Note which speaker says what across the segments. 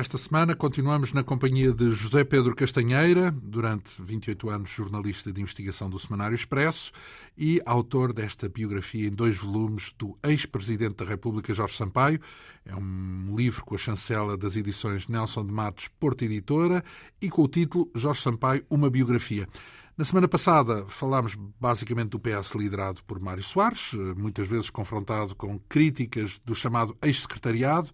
Speaker 1: Esta semana continuamos na companhia de José Pedro Castanheira, durante 28 anos jornalista de investigação do Semanário Expresso e autor desta biografia em dois volumes do ex-presidente da República, Jorge Sampaio. É um livro com a chancela das edições Nelson de Matos, Porta Editora, e com o título Jorge Sampaio, uma biografia. Na semana passada falámos basicamente do PS liderado por Mário Soares, muitas vezes confrontado com críticas do chamado ex-secretariado,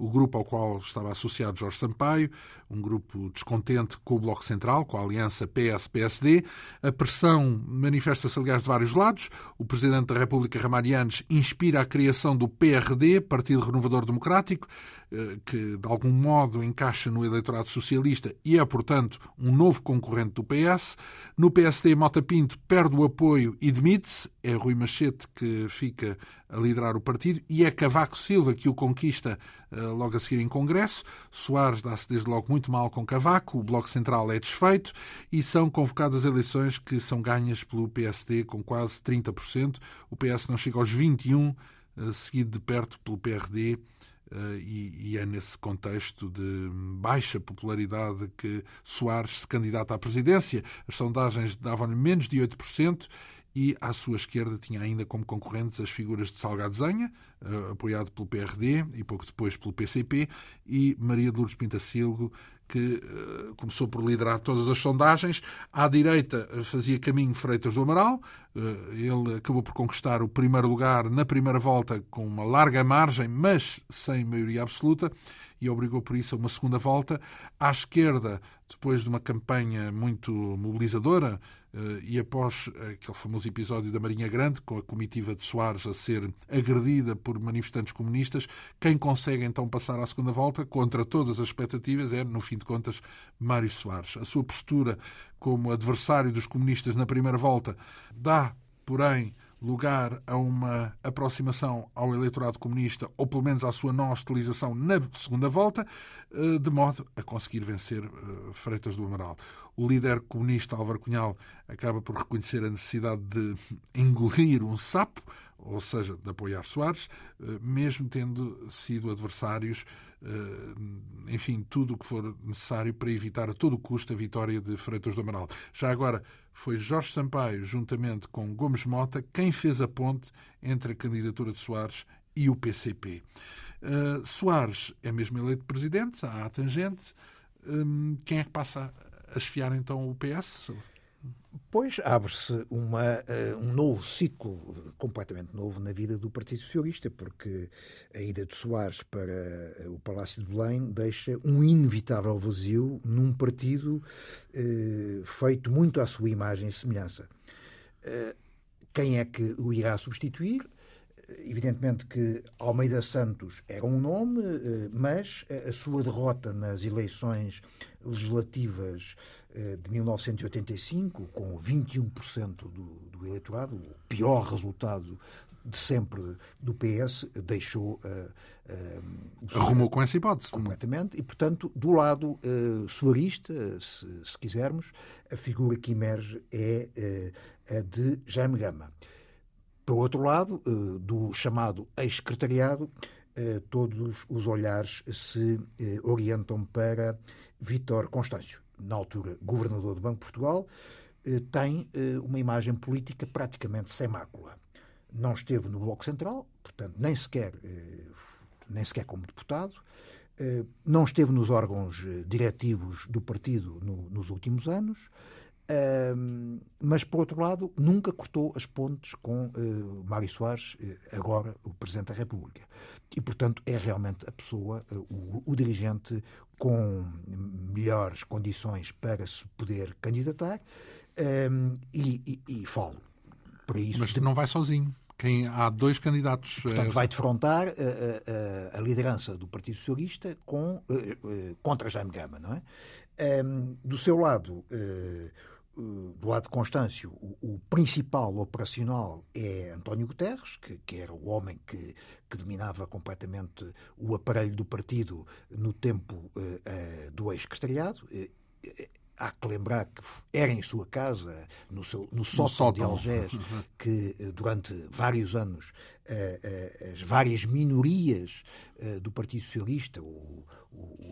Speaker 1: o grupo ao qual estava associado Jorge Sampaio, um grupo descontente com o Bloco Central, com a aliança PS-PSD. A pressão manifesta-se, aliás, de vários lados. O Presidente da República, Ramalhianes, inspira a criação do PRD, Partido Renovador Democrático, eh, que de algum modo encaixa no eleitorado socialista e é, portanto, um novo concorrente do PS. No PSD, Mota Pinto perde o apoio e demite-se. É Rui Machete que fica a liderar o partido e é Cavaco Silva que o conquista eh, logo a seguir em Congresso. Soares dá-se desde logo muito mal com Cavaco, o Bloco Central é desfeito e são convocadas eleições que são ganhas pelo PSD com quase 30%. O PS não chega aos 21%, eh, seguido de perto pelo PRD Uh, e, e, é nesse contexto de baixa popularidade que Soares se candidata à presidência. As sondagens davam-lhe menos de 8% e à sua esquerda tinha ainda como concorrentes as figuras de Salgado Zenha, uh, apoiado pelo PRD e pouco depois pelo PCP, e Maria de Lourdes Pintacilgo, que uh, começou por liderar todas as sondagens. À direita fazia caminho Freitas do Amaral. Ele acabou por conquistar o primeiro lugar na primeira volta com uma larga margem, mas sem maioria absoluta, e obrigou por isso a uma segunda volta. À esquerda, depois de uma campanha muito mobilizadora, eh, e após aquele famoso episódio da Marinha Grande, com a comitiva de Soares a ser agredida por manifestantes comunistas, quem consegue então passar à segunda volta, contra todas as expectativas, é, no fim de contas, Mário Soares. A sua postura como adversário dos comunistas na primeira volta dá, porém, lugar a uma aproximação ao eleitorado comunista, ou pelo menos à sua não hostilização na segunda volta, eh, de modo a conseguir vencer eh, Freitas do Amaral. O líder comunista Álvaro Cunhal acaba por reconhecer a necessidade de engolir um sapo, ou seja, de apoiar Soares, eh, mesmo tendo sido adversários, enfim, tudo o que for necessário para evitar a todo custo a vitória de Freitas do Amaral. Já agora, foi Jorge Sampaio, juntamente com Gomes Mota, quem fez a ponte entre a candidatura de Soares e o PCP. Uh, Soares é mesmo eleito presidente, há tangente. Um, quem é que passa a esfiar então o PS?
Speaker 2: Pois abre-se uh, um novo ciclo completamente novo na vida do Partido Socialista, porque a ida de Soares para o Palácio de Belém deixa um inevitável vazio num partido uh, feito muito à sua imagem e semelhança. Uh, quem é que o irá substituir? Evidentemente que Almeida Santos era um nome, mas a sua derrota nas eleições legislativas eh, de 1985, com 21% do, do eleitorado, o pior resultado de sempre do PS, deixou. Uh,
Speaker 1: Arrumou com essa hipótese.
Speaker 2: Completamente. E, portanto, do lado uh, suarista, se, se, quisermos, a figura que emerge é uh, a de Jaime Gama. Por outro lado, do chamado ex-secretariado, todos os olhares se orientam para Vítor Constâncio. Na altura governador do Banco de Portugal, eh, tem eh, uma imagem política praticamente sem mácula. Não esteve no Bloco Central, portanto, nem sequer, eh, nem sequer como deputado, não esteve nos órgãos diretivos do partido no, nos últimos anos, mas, por outro lado, nunca cortou as pontes com Mário Soares, agora o Presidente da República. E, portanto, é realmente a pessoa, o, o dirigente com melhores condições para se poder candidatar e, e, e, falo para isso.
Speaker 1: Mas não vai sozinho. Quem, há dois candidatos.
Speaker 2: Portanto, vai defrontar a, a, a, liderança do Partido Socialista com, uh, uh, contra Jaime Gama, não é? Um, do seu lado, uh, eh, lado de Constâncio, o, o, principal operacional é António Guterres, que, que era o homem que, que, dominava completamente o aparelho do partido no tempo uh, uh, do ex-secretariado. Há que lembrar que era em sua casa, no, seu, no sótão de Algés, que durante vários anos as várias minorias do Partido Socialista,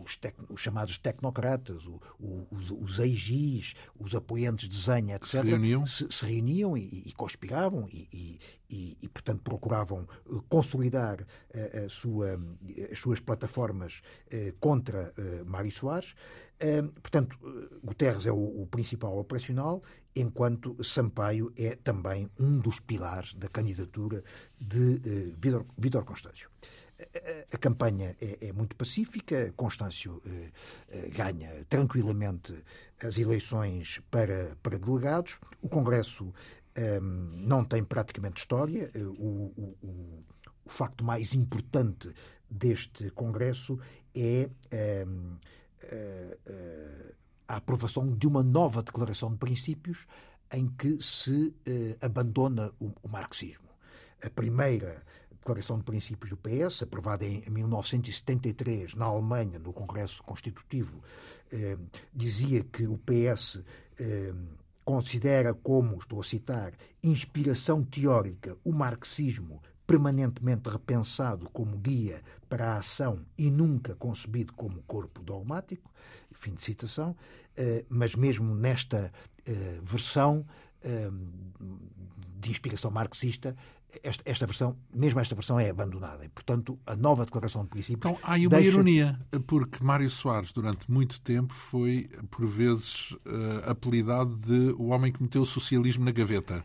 Speaker 2: os, tec, os, chamados tecnocratas, os, os EIGs, os apoiantes de Zenha, etc.,
Speaker 1: se reuniam,
Speaker 2: se, se reuniam e, e, conspiravam e, e, e, portanto, procuravam consolidar a, a sua, as suas plataformas contra Mário Soares. Portanto, Guterres é o, principal operacional, enquanto Sampaio é também um dos pilares da candidatura de uh, Vítor Constâncio. A, campanha é, é, muito pacífica, Constâncio eh, eh, ganha tranquilamente as eleições para, para delegados, o Congresso eh, não tem praticamente história, o, o, o, o, facto mais importante deste Congresso é a aprovação de uma nova declaração de princípios em que se eh, abandona o, o, marxismo. A primeira declaração de princípios do PS, aprovada em 1973 na Alemanha, no Congresso Constitutivo, eh, dizia que o PS eh, considera como, estou a citar, inspiração teórica o marxismo permanentemente repensado como guia para a ação e nunca concebido como corpo dogmático, fim de citação, eh, mas mesmo nesta eh, versão eh, de inspiração marxista, esta, esta, versão, mesmo esta versão é abandonada. E, portanto, a nova declaração de princípios.
Speaker 1: Então, há aí uma deixa... ironia, porque Mário Soares, durante muito tempo, foi, por vezes, apelidado de o homem que meteu o socialismo na gaveta.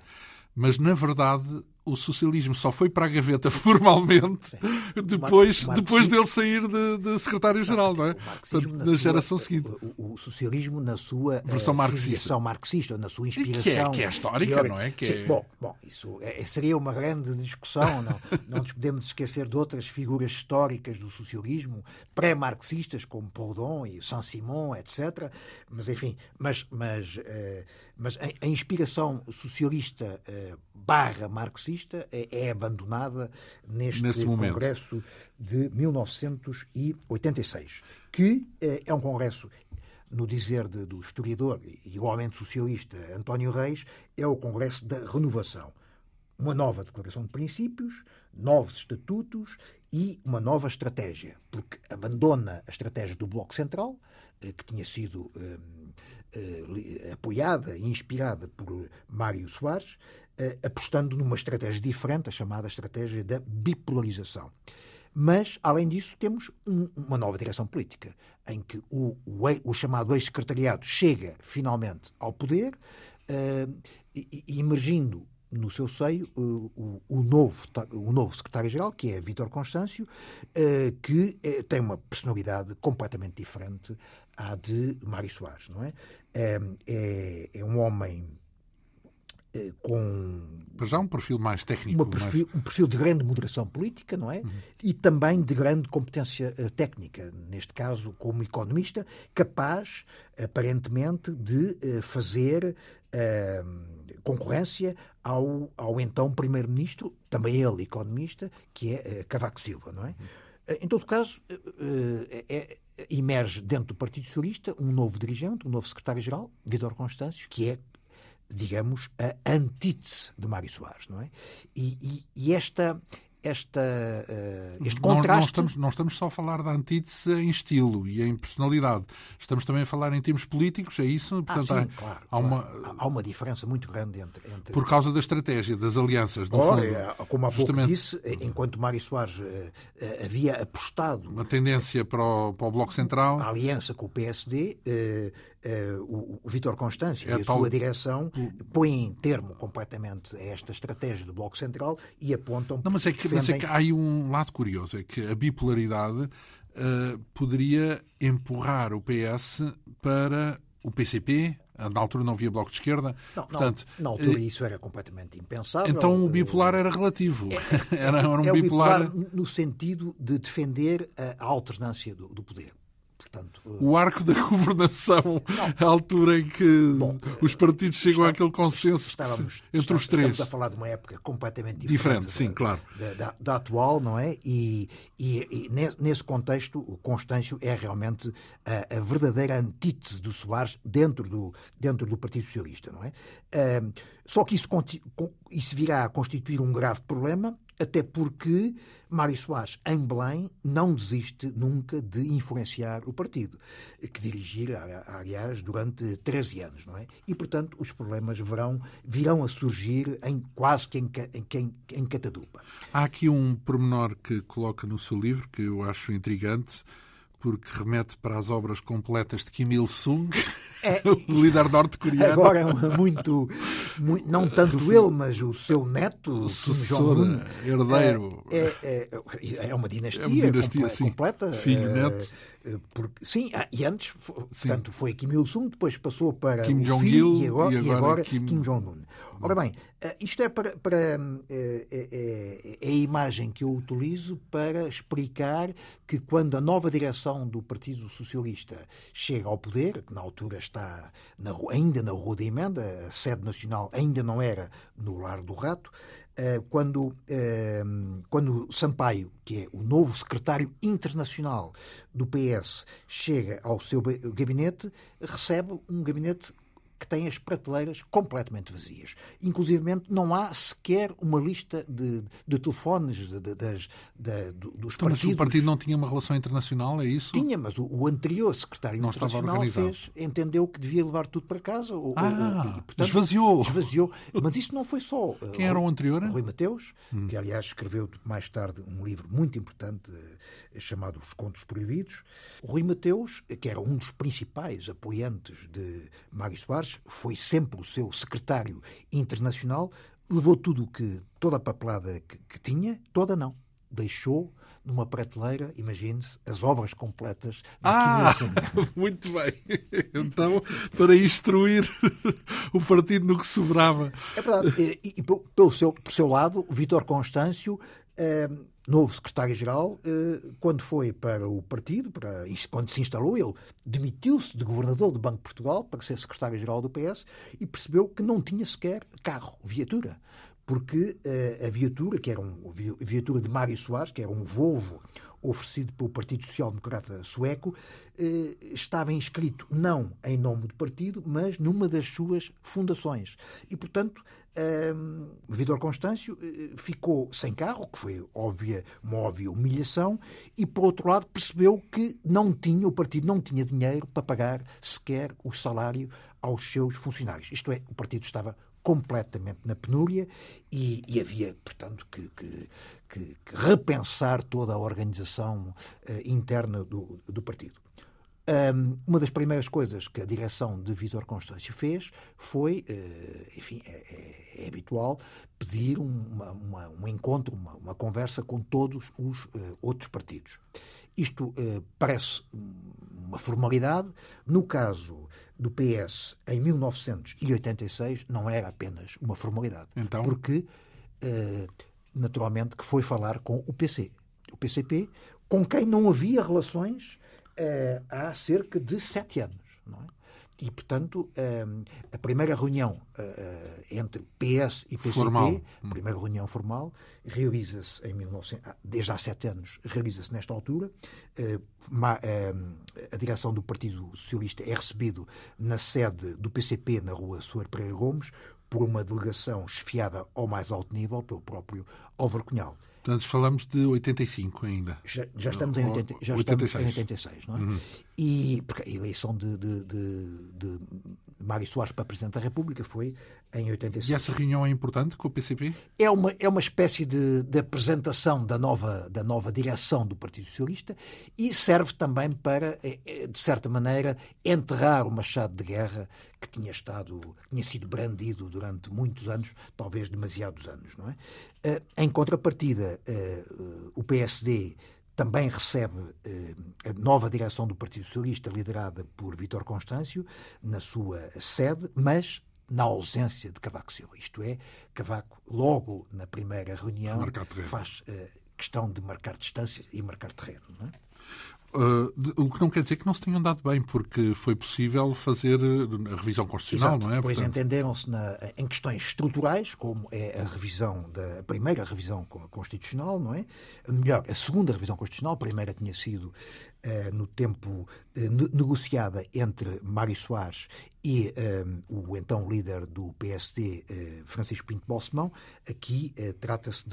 Speaker 1: Mas, na verdade, o socialismo só foi para a gaveta formalmente Sim. depois, depois dele sair de, de secretário-geral, não, é? Portanto, na, na geração seguinte.
Speaker 2: O, o, socialismo na sua
Speaker 1: versão uh, marxista.
Speaker 2: marxista, na sua inspiração.
Speaker 1: Que é, que é histórica, teórica. não é? Que
Speaker 2: é... bom, bom, isso é, seria uma grande discussão. Não, não nos podemos esquecer de outras figuras históricas do socialismo, pré-marxistas, como Proudhon e Saint-Simon, etc. Mas, enfim, mas, mas, uh, mas a, a, inspiração socialista uh, barra marxista é, é abandonada neste, neste Congresso de 1986, que é, é um Congresso no dizer de, do historiador, igualmente socialista, António Reis, é o Congresso da Renovação. Uma nova declaração de princípios, novos estatutos e uma nova estratégia, porque abandona a estratégia do Bloco Central, eh, que tinha sido eh, eh, apoiada e inspirada por Mário Soares, eh, apostando numa estratégia diferente, a chamada estratégia da bipolarização. Mas, além disso, temos um, uma nova direção política, em que o, o, o chamado ex-secretariado chega finalmente ao poder, uh, emergindo no seu seio uh, o, o, novo, o novo secretário-geral, que é Vítor Constâncio, uh, que tem uma personalidade completamente diferente à de Mário Soares, não é? É, é um homem eh, com.
Speaker 1: Para já um perfil mais técnico.
Speaker 2: Perfil, mais... Um perfil de grande moderação política, não é? Uhum. E também de grande competência uh, técnica, neste caso como economista, capaz, aparentemente, de uh, fazer uh, concorrência ao, ao então Primeiro-Ministro, também ele economista, que é Cavaco Silva, não é? Uhum. Em todo caso, é, emerge dentro do Partido Socialista um novo dirigente, um novo secretário-geral, Vitor Constâncio, que é digamos, a antítese de Mário Soares, não é? E, e, e esta, esta, uh, este contraste... Não,
Speaker 1: não, estamos, não estamos só a falar da antítese em estilo e em personalidade. Estamos também a falar em termos políticos, é isso?
Speaker 2: Ah, Portanto, ah, sim, há, claro, há, claro. Uma... há uma diferença muito grande entre... entre...
Speaker 1: Por causa da estratégia, das alianças, no
Speaker 2: fundo. É, como há pouco justamente... disse, enquanto Mário Soares uh, havia apostado...
Speaker 1: Uma tendência para o, para o Bloco Central...
Speaker 2: A aliança com o PSD... Uh, o, o Vítor Constâncio é e a tal... sua direção põem em termo completamente esta estratégia do Bloco Central e apontam.
Speaker 1: Não, mas é que, defendem... mas é que há aí um lado curioso: é que a bipolaridade uh, poderia empurrar o PS para o PCP. Na altura não havia bloco de esquerda.
Speaker 2: Não, Portanto, não, na altura isso era completamente impensável.
Speaker 1: Então o bipolar era relativo. É, era, era um
Speaker 2: é
Speaker 1: bipolar...
Speaker 2: bipolar... no sentido de defender a alternância do, do poder Portanto,
Speaker 1: o arco da governação, a altura em que Bom, os partidos chegam está, àquele consenso estávamos, entre os três.
Speaker 2: Estamos a falar de uma época completamente
Speaker 1: diferente. Diferente, sim,
Speaker 2: da,
Speaker 1: claro.
Speaker 2: Da, da, da, atual, não é? E, e, e, nesse contexto, o Constâncio é realmente a, a, verdadeira antítese do Soares dentro do, dentro do Partido Socialista, não é? Uh, só que isso, isso virá a constituir um grave problema até porque Mário Soares, em Belém, não desiste nunca de influenciar o partido, que dirigira, aliás, durante 13 anos, não é? E, portanto, os problemas virão, virão a surgir em quase que em, em, em catadupa.
Speaker 1: Há aqui um pormenor que coloca no seu livro que eu acho intrigante, porque remete para as obras completas de Kim Il-sung, é, o líder norte-coreano.
Speaker 2: Agora é muito, muito, não tanto ele, mas o seu neto, o Kim Jong-un.
Speaker 1: herdeiro.
Speaker 2: É, é, é, uma dinastia, é uma dinastia completa.
Speaker 1: Filho,
Speaker 2: é,
Speaker 1: neto.
Speaker 2: Porque, sim, ah, e antes, sim. portanto, foi Kim Il-sung, depois passou para
Speaker 1: Kim Jong-il
Speaker 2: e agora, e agora, e agora Kim, Kim Jong-un. Ora bem, ah, isto é, para, para é, é, é, a imagem que eu utilizo para explicar que quando a nova direção do Partido Socialista chega ao poder, que na altura está na, ainda na Rua da Emenda, a sede nacional ainda não era no Lar do Rato, eh, quando, eh, quando Sampaio, que é o novo secretário internacional do PS, chega ao seu gabinete, recebe um gabinete que tem as prateleiras completamente vazias. Inclusive, não há sequer uma lista de, de telefones de, de, das, dos então, partidos. Mas
Speaker 1: o partido não tinha uma relação internacional, é isso?
Speaker 2: Tinha, mas o, o anterior secretário não internacional fez, entendeu que devia levar tudo para casa.
Speaker 1: Ou, ah, ou, e, portanto, esvaziou.
Speaker 2: Esvaziou. Mas isso não foi só.
Speaker 1: Quem era o anterior?
Speaker 2: Rui Mateus, hum. que aliás escreveu mais tarde um livro muito importante eh, chamado Os Contos Proibidos. Rui Mateus, que era um dos principais apoiantes de Mário Soares, foi sempre o seu secretário internacional, levou tudo o que, toda a papelada que, que tinha, toda não, deixou numa prateleira, imagine-se, as obras completas
Speaker 1: ah, muito bem. Então, para instruir o partido no que sobrava.
Speaker 2: É verdade. E, e pelo seu, por seu lado, Vítor Constâncio eh, novo secretário-geral, eh, quando foi para o partido, para, quando se instalou, ele demitiu-se de governador do Banco de Portugal para ser secretário-geral do PS e percebeu que não tinha sequer carro, viatura. Porque uh, a viatura, que era um, a viatura de Mário Soares, que era um Volvo oferecido pelo Partido Social Democrata Sueco, eh, estava inscrito não em nome do partido, mas numa das suas fundações. E, portanto, um, Vitor Constâncio eh, ficou sem carro, que foi óbvia, uma óbvia humilhação, e por outro lado percebeu que não tinha, o partido não tinha dinheiro para pagar sequer o salário aos seus funcionários. Isto é, o partido estava completamente na penúria e, e havia, portanto, que, que, que, que, repensar toda a organização uh, interna do, do partido. Um, uma das primeiras coisas que a direção de Vitor Constâncio fez foi, uh, enfim, é, é, é, habitual, pedir uma, uma, um encontro, uma, uma, conversa com todos os uh, outros partidos. Isto uh, parece uma formalidade. No caso do PS, em 1986, não era apenas uma formalidade.
Speaker 1: Então?
Speaker 2: Porque, naturalmente, que foi falar com o PC. O PCP, com quem não havia relações uh, há cerca de sete anos. É? E, portanto, uh, a primeira reunião uh, entre PS e PCP,
Speaker 1: formal.
Speaker 2: a primeira reunião formal, realiza-se em 1900, ah, desde há sete anos, realiza-se nesta altura. Uma, a direção do Partido Socialista é recebido na sede do PCP, na rua Soares Pereira Gomes, por uma delegação chefiada ao mais alto nível pelo próprio Álvaro Cunhal.
Speaker 1: Portanto, falamos de 85 ainda.
Speaker 2: Já, já estamos, em, 80, já 86. Estamos em 86, não é? Uhum. E porque a eleição de, de, de, de Mário Soares para Presidente da República foi em 86.
Speaker 1: E essa reunião é importante com o PCP?
Speaker 2: É uma, é uma espécie de, de apresentação da nova, da nova direção do Partido Socialista e serve também para, é, é, de certa maneira, enterrar o machado de guerra que tinha estado, tinha sido brandido durante muitos anos, talvez demasiados anos, não é? Eh, em contrapartida, eh, o PSD também recebe eh, a nova direção do Partido Socialista, liderada por Vítor Constâncio, na sua sede, mas na ausência de Cavaco Silva. Isto é, Cavaco, logo na primeira reunião, faz questão de marcar distância e marcar terreno. Não é?
Speaker 1: Uh, o que não quer dizer que não se tenham dado bem, porque foi possível fazer uh, a revisão constitucional,
Speaker 2: Exato,
Speaker 1: não é?
Speaker 2: Pois
Speaker 1: Portanto...
Speaker 2: entenderam-se em questões estruturais, como é a revisão da a primeira revisão constitucional, não é? Melhor, a segunda revisão constitucional, a primeira tinha sido no tempo negociada entre Mário Soares e o então líder do PSD, Francisco Pinto Balsemão. Aqui trata-se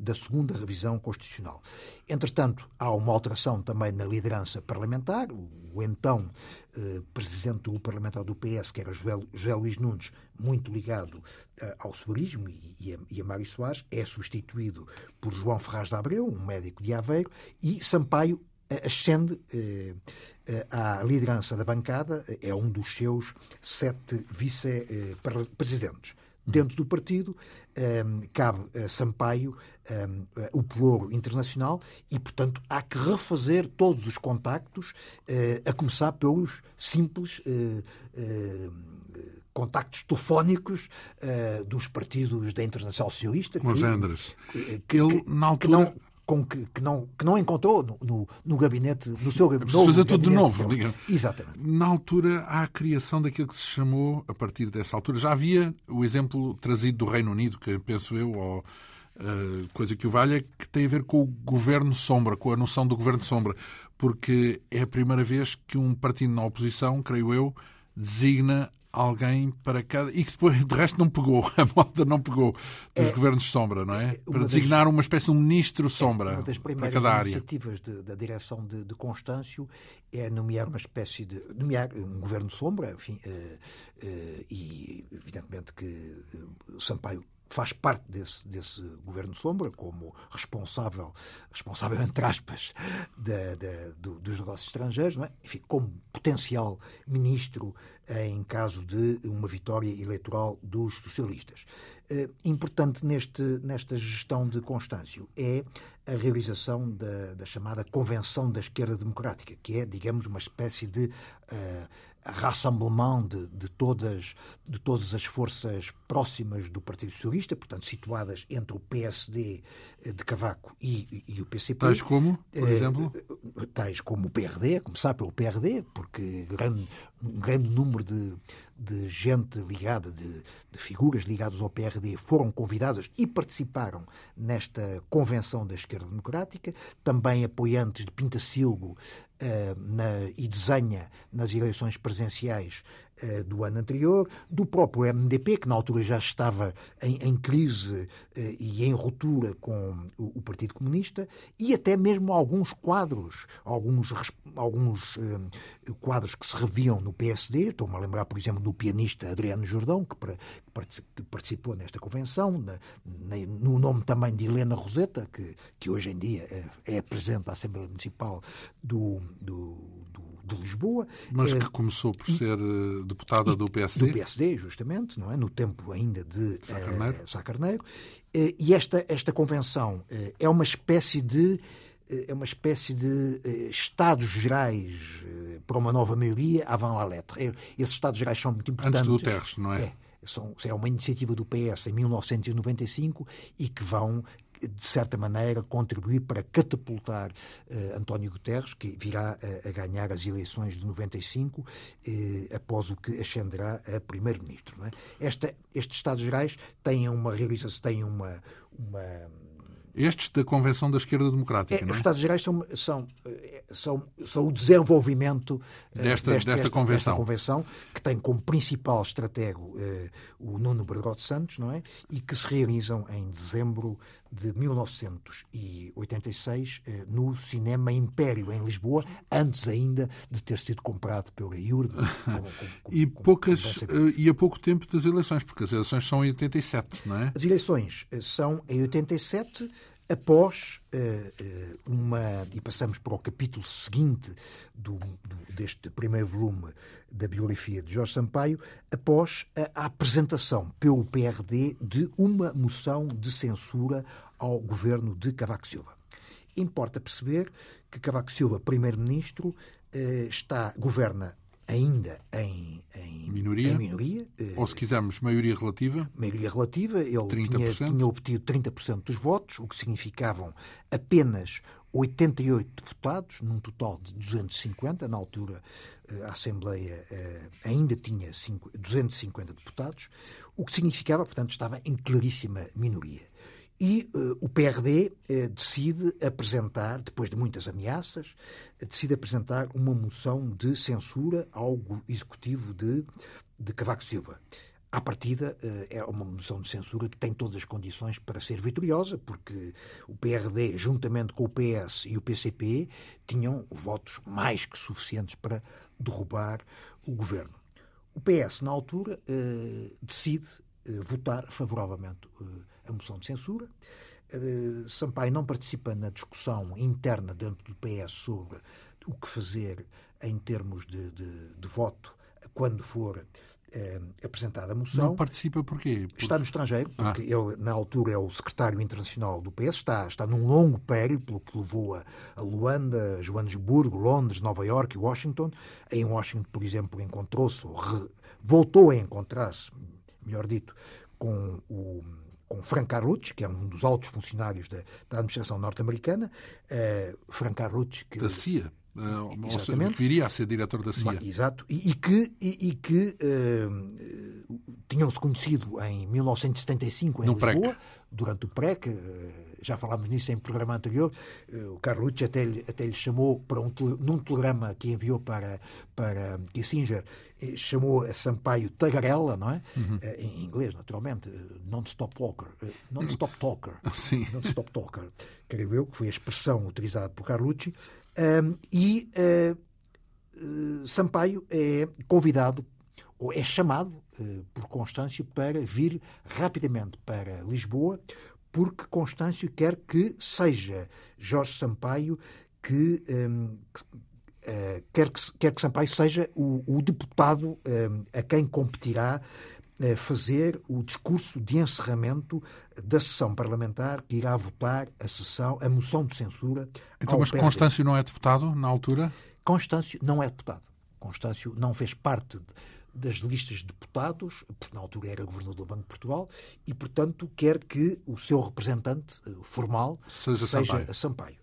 Speaker 2: da segunda revisão constitucional. Entretanto, há uma alteração também na liderança parlamentar. O então eh, presidente do parlamentar do PS, que era José, Luís Nunes, muito ligado eh, ao sobrismo e, e, a, Mário Soares, é substituído por João Ferraz de Abreu, um médico de Aveiro, e Sampaio eh, ascende eh, eh, à liderança da bancada, é um dos seus sete vice-presidentes. Dentro do partido um, cabe a Sampaio um, o pelouro internacional e, portanto, há que refazer todos os contactos, a começar pelos simples contactos telefónicos dos partidos da Internacional Socialista.
Speaker 1: Com Gendras.
Speaker 2: Que, que, Ele, na altura... Que não, com que, que, não, que não encontrou no, no, no gabinete, no seu gabinete.
Speaker 1: Preciso fazer tudo de novo.
Speaker 2: Exatamente.
Speaker 1: Na altura, há a criação daquilo que se chamou, a partir dessa altura, já havia o exemplo trazido do Reino Unido, que penso eu, ou uh, coisa que o valha, que tem a ver com o governo sombra, com a noção do governo sombra, porque é a primeira vez que um partido na oposição, creio eu, designa alguém para cada. e que depois, de resto, não pegou. A moda não pegou dos é, governos de sombra, não é? é para designar das, uma espécie de um ministro sombra. É,
Speaker 2: uma das primeiras iniciativas de, da direção de, de Constâncio é nomear uma espécie de. nomear um governo sombra, enfim, uh, uh, e evidentemente que uh, Sampaio faz parte desse, desse governo sombra como responsável, responsável entre aspas, do, dos negócios estrangeiros, é? Enfim, como potencial ministro em caso de uma vitória eleitoral dos socialistas. Uh, importante neste, nesta gestão de Constâncio é a realização da, da, chamada Convenção da Esquerda Democrática, que é, digamos, uma espécie de uh, rassemblement de, de, todas, de todas as forças próximas do Partido Socialista, portanto, situadas entre o PSD eh, de Cavaco e, e o PCP.
Speaker 1: Tais como, por exemplo?
Speaker 2: Tais como o PRD, começar pelo PRD, porque grande, um grande número de, de gente ligada, de, de, figuras ligadas ao PRD, foram convidadas e participaram nesta convenção da esquerda democrática, também apoiantes de Pintacilgo uh, na, e desenha nas eleições presenciais do ano anterior, do próprio MDP, que na altura já estava em, em crise uh, e em ruptura com o, o, Partido Comunista, e até mesmo alguns quadros, alguns, alguns quadros que se reviam no PSD, estou-me a lembrar, por exemplo, do pianista Adriano Jordão, que, que participou nesta convenção, na, na, no nome também de Helena Roseta, que, que hoje em dia é, é Presidente da Assembleia Municipal do, do de Lisboa.
Speaker 1: Mas que começou por ser eh, deputada do PSD?
Speaker 2: Do PSD, justamente, não é? No tempo ainda de Sá Carneiro. Uh, Sá Carneiro. E esta, esta convenção é uma espécie de é uma espécie de Estados Gerais para uma nova maioria avant la lettre. Esses Estados Gerais são muito importantes.
Speaker 1: Antes do Terres, não é?
Speaker 2: É, são, é uma iniciativa do PS em 1995 e que vão de certa maneira, contribuir para catapultar uh, António Guterres, que virá a, a, ganhar as eleições de 95, uh, após o que ascenderá a primeiro-ministro. É? estes Estados Gerais têm uma realização, têm uma, uma
Speaker 1: estes da Convenção da Esquerda Democrática,
Speaker 2: é,
Speaker 1: não é?
Speaker 2: Os Estados Gerais são, são, são, são o desenvolvimento
Speaker 1: eh, desta, desta, desta, convenção.
Speaker 2: desta, convenção. que tem como principal estratego uh, o Nuno Bergotte Santos, não é? E que se realizam em dezembro de 1986 uh, no Cinema Império, em Lisboa, antes ainda de ter sido comprado pela IURD.
Speaker 1: e, poucas, uh, e a pouco tempo das eleições, porque as eleições são em 87, não é?
Speaker 2: As eleições são em 87 após uh, uma. E passamos para o capítulo seguinte do, do, deste primeiro volume da biografia de Jorge Sampaio, após a, apresentação pelo PRD de uma moção de censura ao governo de Cavaco Silva. Importa perceber que Cavaco Silva, primeiro-ministro, uh, está governa ainda em, em
Speaker 1: minoria,
Speaker 2: em minoria
Speaker 1: ou se quisermos, maioria relativa.
Speaker 2: Maioria relativa, ele tinha, tinha, obtido 30% dos votos, o que significavam apenas 88 deputados, num total de 250. Na altura, a Assembleia ainda tinha 250 deputados, o que significava, portanto, estava em claríssima minoria. E uh, o PRD uh, decide apresentar, depois de muitas ameaças, decide apresentar uma moção de censura ao executivo de, de Cavaco Silva. À partida, uh, é uma moção de censura que tem todas as condições para ser vitoriosa, porque o PRD, juntamente com o PS e o PCP, tinham votos mais que suficientes para derrubar o governo. O PS, na altura, decide votar favoravelmente a moção de censura. Sampaio não participa na discussão interna dentro do PS sobre o que fazer em termos de, de, de voto quando for uh, apresentada a moção.
Speaker 1: Não participa porquê?
Speaker 2: Porque... Está no estrangeiro, porque ah. ele, na altura, é o secretário internacional do PS, está, está num longo périplo que levou a, a Luanda, Joanesburgo, Londres, Nova York e Washington. Em Washington, por exemplo, encontrou-se, voltou a encontrar-se, melhor dito, com o com Frank Carlucci, que é um dos altos funcionários da, da administração norte-americana. Uh, Frank Carlucci... Que,
Speaker 1: da CIA. Uh, Exatamente. Viria a ser diretor da CIA.
Speaker 2: Exato. E, e que, e, e que uh, tinham-se conhecido em 1975 em no Lisboa, PREC. durante o PREC. Uh, já falámos nisso em programa anterior, eh, o Carlucci até lhe, até lhe chamou para um, num telegrama que enviou para, para Kissinger, eh, chamou a Sampaio tagarela, não é? Uhum. Eh, em inglês, naturalmente, non-stop talker, non-stop talker, non-stop talker, creio eu, que foi a expressão utilizada por Carlucci, um, e uh, Sampaio é convidado ou é chamado uh, por Constâncio para vir rapidamente para Lisboa porque Constâncio quer que seja Jorge Sampaio que, um, que uh, quer, que quer que Sampaio seja o, o deputado a quem competirá fazer o discurso de encerramento da sessão parlamentar que irá votar a sessão, a moção de censura.
Speaker 1: Então, mas. Constâncio não é deputado na altura?
Speaker 2: Constâncio não é deputado. Constâncio não fez parte de, das listas de deputados, porque na altura era governador do Banco de Portugal, e, portanto, quer que o seu representante eh, formal seja, seja Sampaio. Sampaio.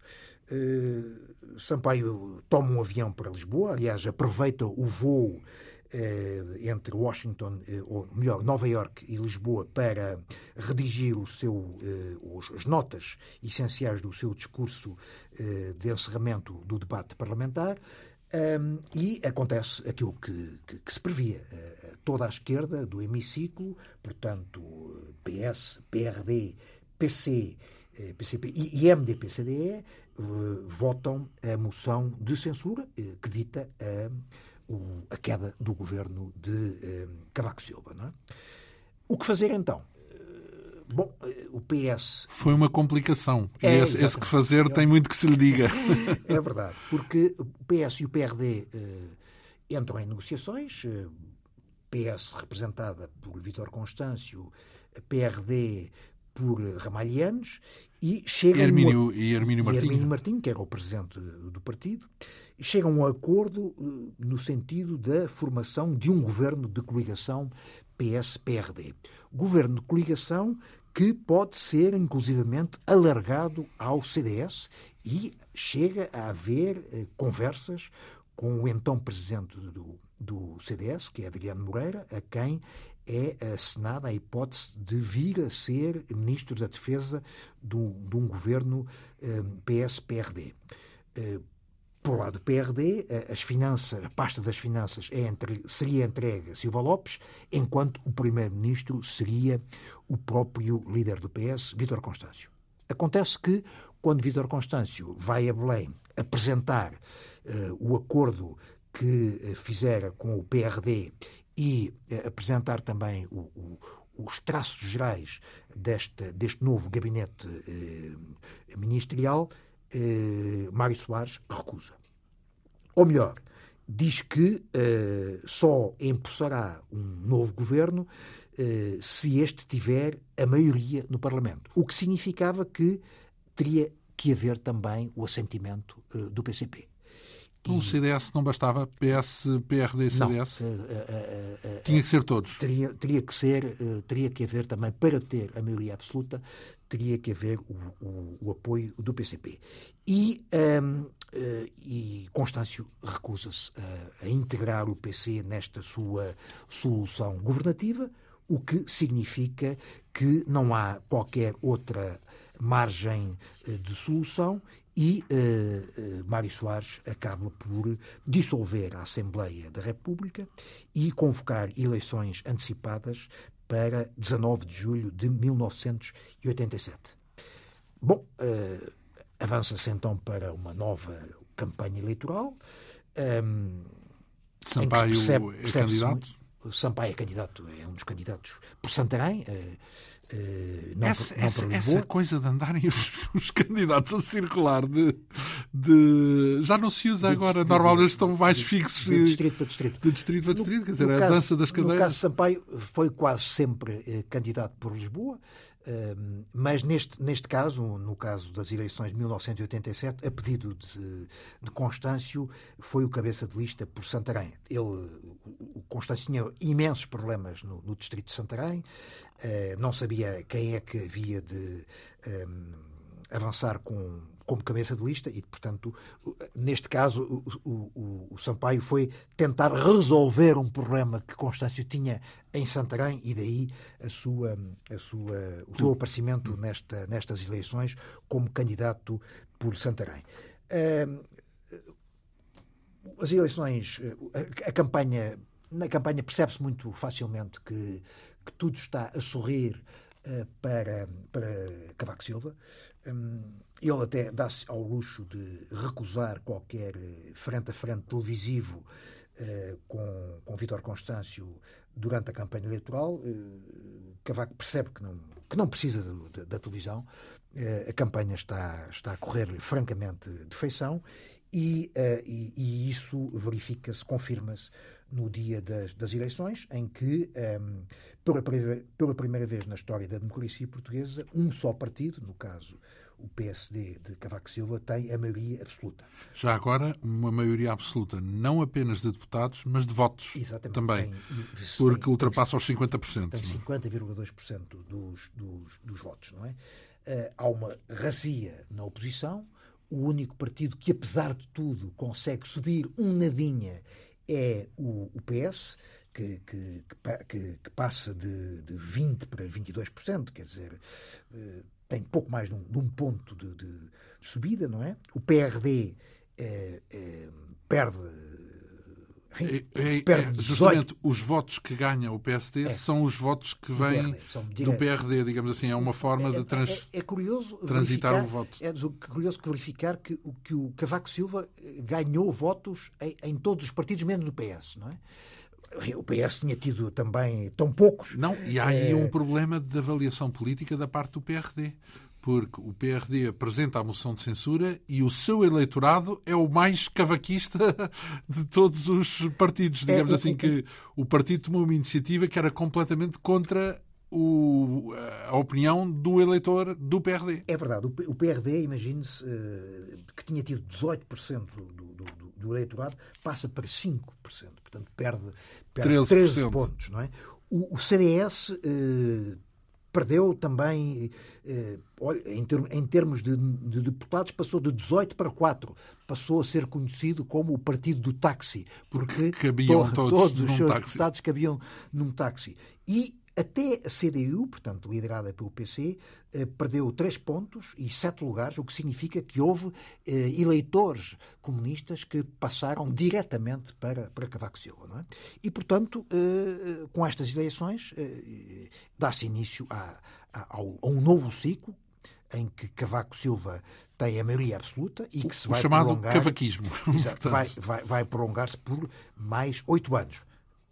Speaker 2: Uh, Sampaio toma um avião para Lisboa, aliás, aproveita o voo entre Washington, uh, ou melhor, Nova York e Lisboa para redigir o seu, os, as notas essenciais do seu discurso de encerramento do debate parlamentar. Um, e acontece aquilo que, que, que se previa. Uh, toda a esquerda do hemiciclo, portanto, PS, PRD, PC, uh, PCP e, e MDP-CDE, uh, votam a moção de censura que dita a queda do governo de Cavaco Silva. É? O que fazer então? Bom, o PS.
Speaker 1: Foi uma complicação. É, esse, esse, que fazer tem muito que se lhe diga.
Speaker 2: É verdade, porque o PS e o PRD eh, entram em negociações. Eh, PS representada por Vítor Constâncio, PRD por Ramalhianos e chegam
Speaker 1: Hermínio, e Hermínio Martim.
Speaker 2: Hermínio que era o presidente do partido, chegam a um acordo eh, no sentido da formação de um governo de coligação PS-PRD. Governo de coligação que pode ser, inclusivamente, alargado ao CDS e chega a haver eh, conversas com o então presidente do, do CDS, que é Adriano Moreira, a quem é assinada a hipótese de vir a ser ministro da Defesa do, de um governo eh, PS-PRD. Eh, por lado do PRD, eh, as finanças, a pasta das finanças é entre, seria entregue a Silva Lopes, enquanto o primeiro-ministro seria o próprio líder do PS, Vítor Constâncio. Acontece que, quando Vítor Constâncio vai a Belém apresentar uh, o acordo que fizera com o PRD e uh, apresentar também o, o, os traços gerais deste, deste novo gabinete ministerial, eh, Mário Soares recusa. Ou melhor, diz que eh, só empossará um novo governo eh, se este tiver a maioria no Parlamento. O que significava que teria que haver também o assentimento eh, do PCP.
Speaker 1: O CDS não bastava? PS, PRD e CDS? Não, uh, uh, Tinha que ser todos?
Speaker 2: Teria, teria, que ser, teria que haver também, para ter a maioria absoluta, teria que haver o, o, o apoio do PCP. E, um, ehm, e Constâncio recusa-se a, a integrar o PC nesta sua solução governativa, o que significa que não há qualquer outra margem de solução e uh, uh, Mário Soares acaba por dissolver a Assembleia da República e convocar eleições antecipadas para 19 de julho de 1987. Bom, uh, avança-se então para uma nova campanha eleitoral. Um,
Speaker 1: ehm, Sampaio percebe, é candidato?
Speaker 2: Sampaio é candidato, é um dos candidatos por Santarém. Uh,
Speaker 1: não, essa, não essa, essa, coisa de andarem os, os candidatos a circular de, de, já não se usa de, agora, de, normalmente estão mais fixos
Speaker 2: de, distrito para distrito.
Speaker 1: De distrito para distrito, no, quer dizer, a dança das cadeiras.
Speaker 2: No caso Sampaio, foi quase sempre eh, candidato por Lisboa, mas neste, neste caso, no caso das eleições de 1987, a pedido de, de Constâncio, foi o cabeça de lista por Santarém. Ele, o Constâncio tinha imensos problemas no, no distrito de Santarém, uh, não sabia quem é que havia de um, avançar com como cabeça de lista e, portanto, neste caso, o, o, o, Sampaio foi tentar resolver um problema que Constâncio tinha em Santarém e daí a sua, a sua, o seu aparecimento nesta, nestas eleições como candidato por Santarém. As eleições, a, a campanha, na campanha percebe-se muito facilmente que, que tudo está a sorrir eh, para, para Cavaco Silva. Hum, ele até dá-se ao luxo de recusar qualquer eh, frente a frente televisivo uh, com, com Vítor Constâncio durante a campanha eleitoral. Uh, Cavaco percebe que não, que não precisa da televisão. A campanha está, está a correr francamente de feição e, e, e isso verifica-se, confirma-se no dia das, das eleições, em que, um, ehm, pela, pela primeira vez na história da democracia portuguesa, um só partido, no caso o PSD de Cavaco Silva, tem a maioria absoluta.
Speaker 1: Já agora, uma maioria absoluta, não apenas de deputados, mas de votos Exatamente. também. Tem, porque tem, ultrapassa os 50%.
Speaker 2: Tem 50,2% é? dos, dos, dos votos, não é? Uh, há uma razia na oposição. O único partido que, apesar de tudo, consegue subir um nadinha é o, o PS, que, que, que, que, passa de, de 20% para 22%, quer dizer, eh, tem pouco mais de um, de um ponto de, de, subida, não é? O PRD é, é, perde.
Speaker 1: É, é, justamente os votos que ganha o PSD é. são os votos que vêm do PRD, digamos assim, é uma forma de trans,
Speaker 2: é, curioso
Speaker 1: transitar o voto.
Speaker 2: É curioso verificar que, que o Cavaco Silva ganhou votos em, em todos os partidos, menos no PS, não é? O PS tinha tido também tão poucos.
Speaker 1: Não, e há aí é... um problema de avaliação política da parte do PRD. Porque o PRD apresenta a moção de censura e o seu eleitorado é o mais cavaquista de todos os partidos. É, Digamos é, assim, que o partido tomou uma iniciativa que era completamente contra o, a opinião do eleitor do PRD.
Speaker 2: É verdade. O, PRD, imagine-se, uh, que tinha tido 18% do, do, do, do, eleitorado, passa para 5%. Portanto, perde, perde 13 pontos. Não é? o, o CDS eh, perdeu também, olha, em, termos, de, de, deputados, passou de 18 para 4. Passou a ser conhecido como o partido do táxi, porque
Speaker 1: to, todos, todos os seus táxi.
Speaker 2: deputados cabiam num táxi. E até a CDU, portanto liderada pelo PC, eh, perdeu três pontos e sete lugares, o que significa que houve eh, eleitores comunistas que passaram diretamente para, para Cavaco Silva. Não é? E, portanto, eh, com estas eleições, dá-se início a, a, a um novo ciclo em que Cavaco Silva tem a maioria absoluta e que se vai
Speaker 1: o chamado
Speaker 2: prolongar,
Speaker 1: cavaquismo.
Speaker 2: Exato, vai, vai, vai prolongar-se por mais oito anos.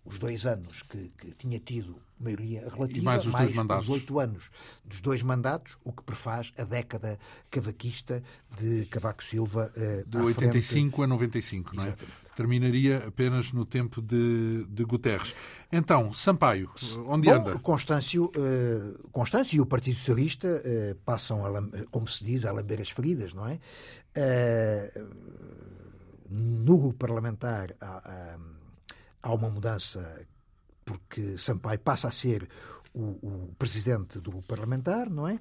Speaker 2: Os dois anos que, que tinha tido maioria relativa, e
Speaker 1: mais os
Speaker 2: mais
Speaker 1: dois mandatos.
Speaker 2: os oito anos dos dois mandatos, o que prefaz a década cavaquista de Cavaco Silva. Uh,
Speaker 1: de 85 frente. a 95, não é? Exatamente. Terminaria apenas no tempo de, de Guterres. Então, Sampaio, onde
Speaker 2: Bom,
Speaker 1: anda?
Speaker 2: Constâncio, uh, Constâncio e o Partido Socialista uh, passam, a, como se diz, a lamber as feridas, não é? No grupo parlamentar há, há, há uma mudança porque Sampaio passa a ser o, o, presidente do grupo parlamentar, não é?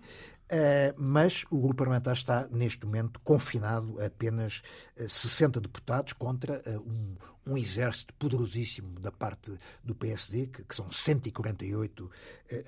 Speaker 2: Uh, mas o grupo parlamentar está, neste momento, confinado a apenas uh, eh, 60 deputados contra uh, um, um, exército poderosíssimo da parte do PSD, que, que são 148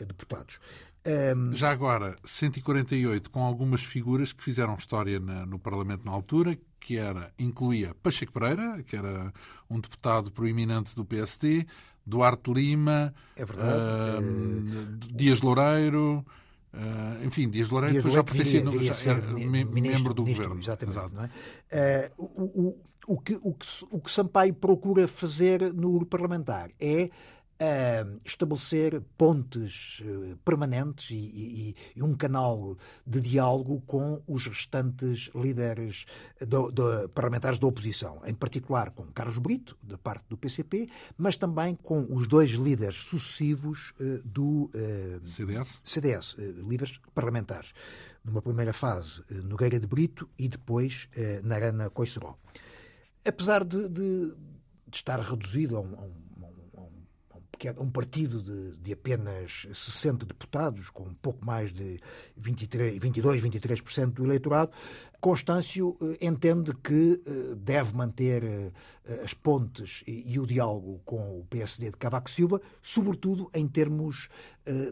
Speaker 2: deputados.
Speaker 1: Um... Já agora, 148 com algumas figuras que fizeram história na, no Parlamento na altura, que era, incluía Pacheco Pereira, que era um deputado proeminente do PSD, Duarte Lima,
Speaker 2: é verdade,
Speaker 1: uh, Dias Loureiro. Uh, enfim, Dias Loureiro Dias já pertencia,
Speaker 2: no, já era
Speaker 1: ministro, membro do
Speaker 2: ministro,
Speaker 1: governo.
Speaker 2: Exatamente. É? Uh, o, o, o, que, o, que, o que Sampaio procura fazer no grupo parlamentar é a estabelecer pontes eh, permanentes e, e, e, um canal de diálogo com os restantes líderes do, do, parlamentares da oposição, em particular com Carlos Brito, da parte do PCP, mas também com os dois líderes sucessivos uh, do uh,
Speaker 1: CDS,
Speaker 2: CDS líderes parlamentares. Numa primeira fase, Nogueira de Brito e depois Narana Coiceró. Apesar de, de, de estar reduzido a a um que é um partido de, de, apenas 60 deputados, com pouco mais de 23, 22, 23% do eleitorado, Constâncio eh, entende que eh, deve manter eh, as pontes e, o diálogo com o PSD de Cavaco Silva, sobretudo em termos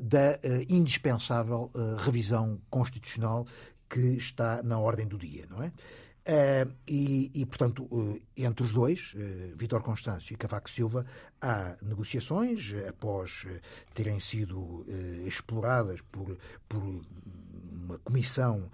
Speaker 2: da indispensável revisão constitucional que está na ordem do dia, não é? Uh, e, e, portanto, uh, entre os dois, uh, Vítor Constâncio e Cavaco Silva, há negociações após terem sido exploradas por, por uma comissão,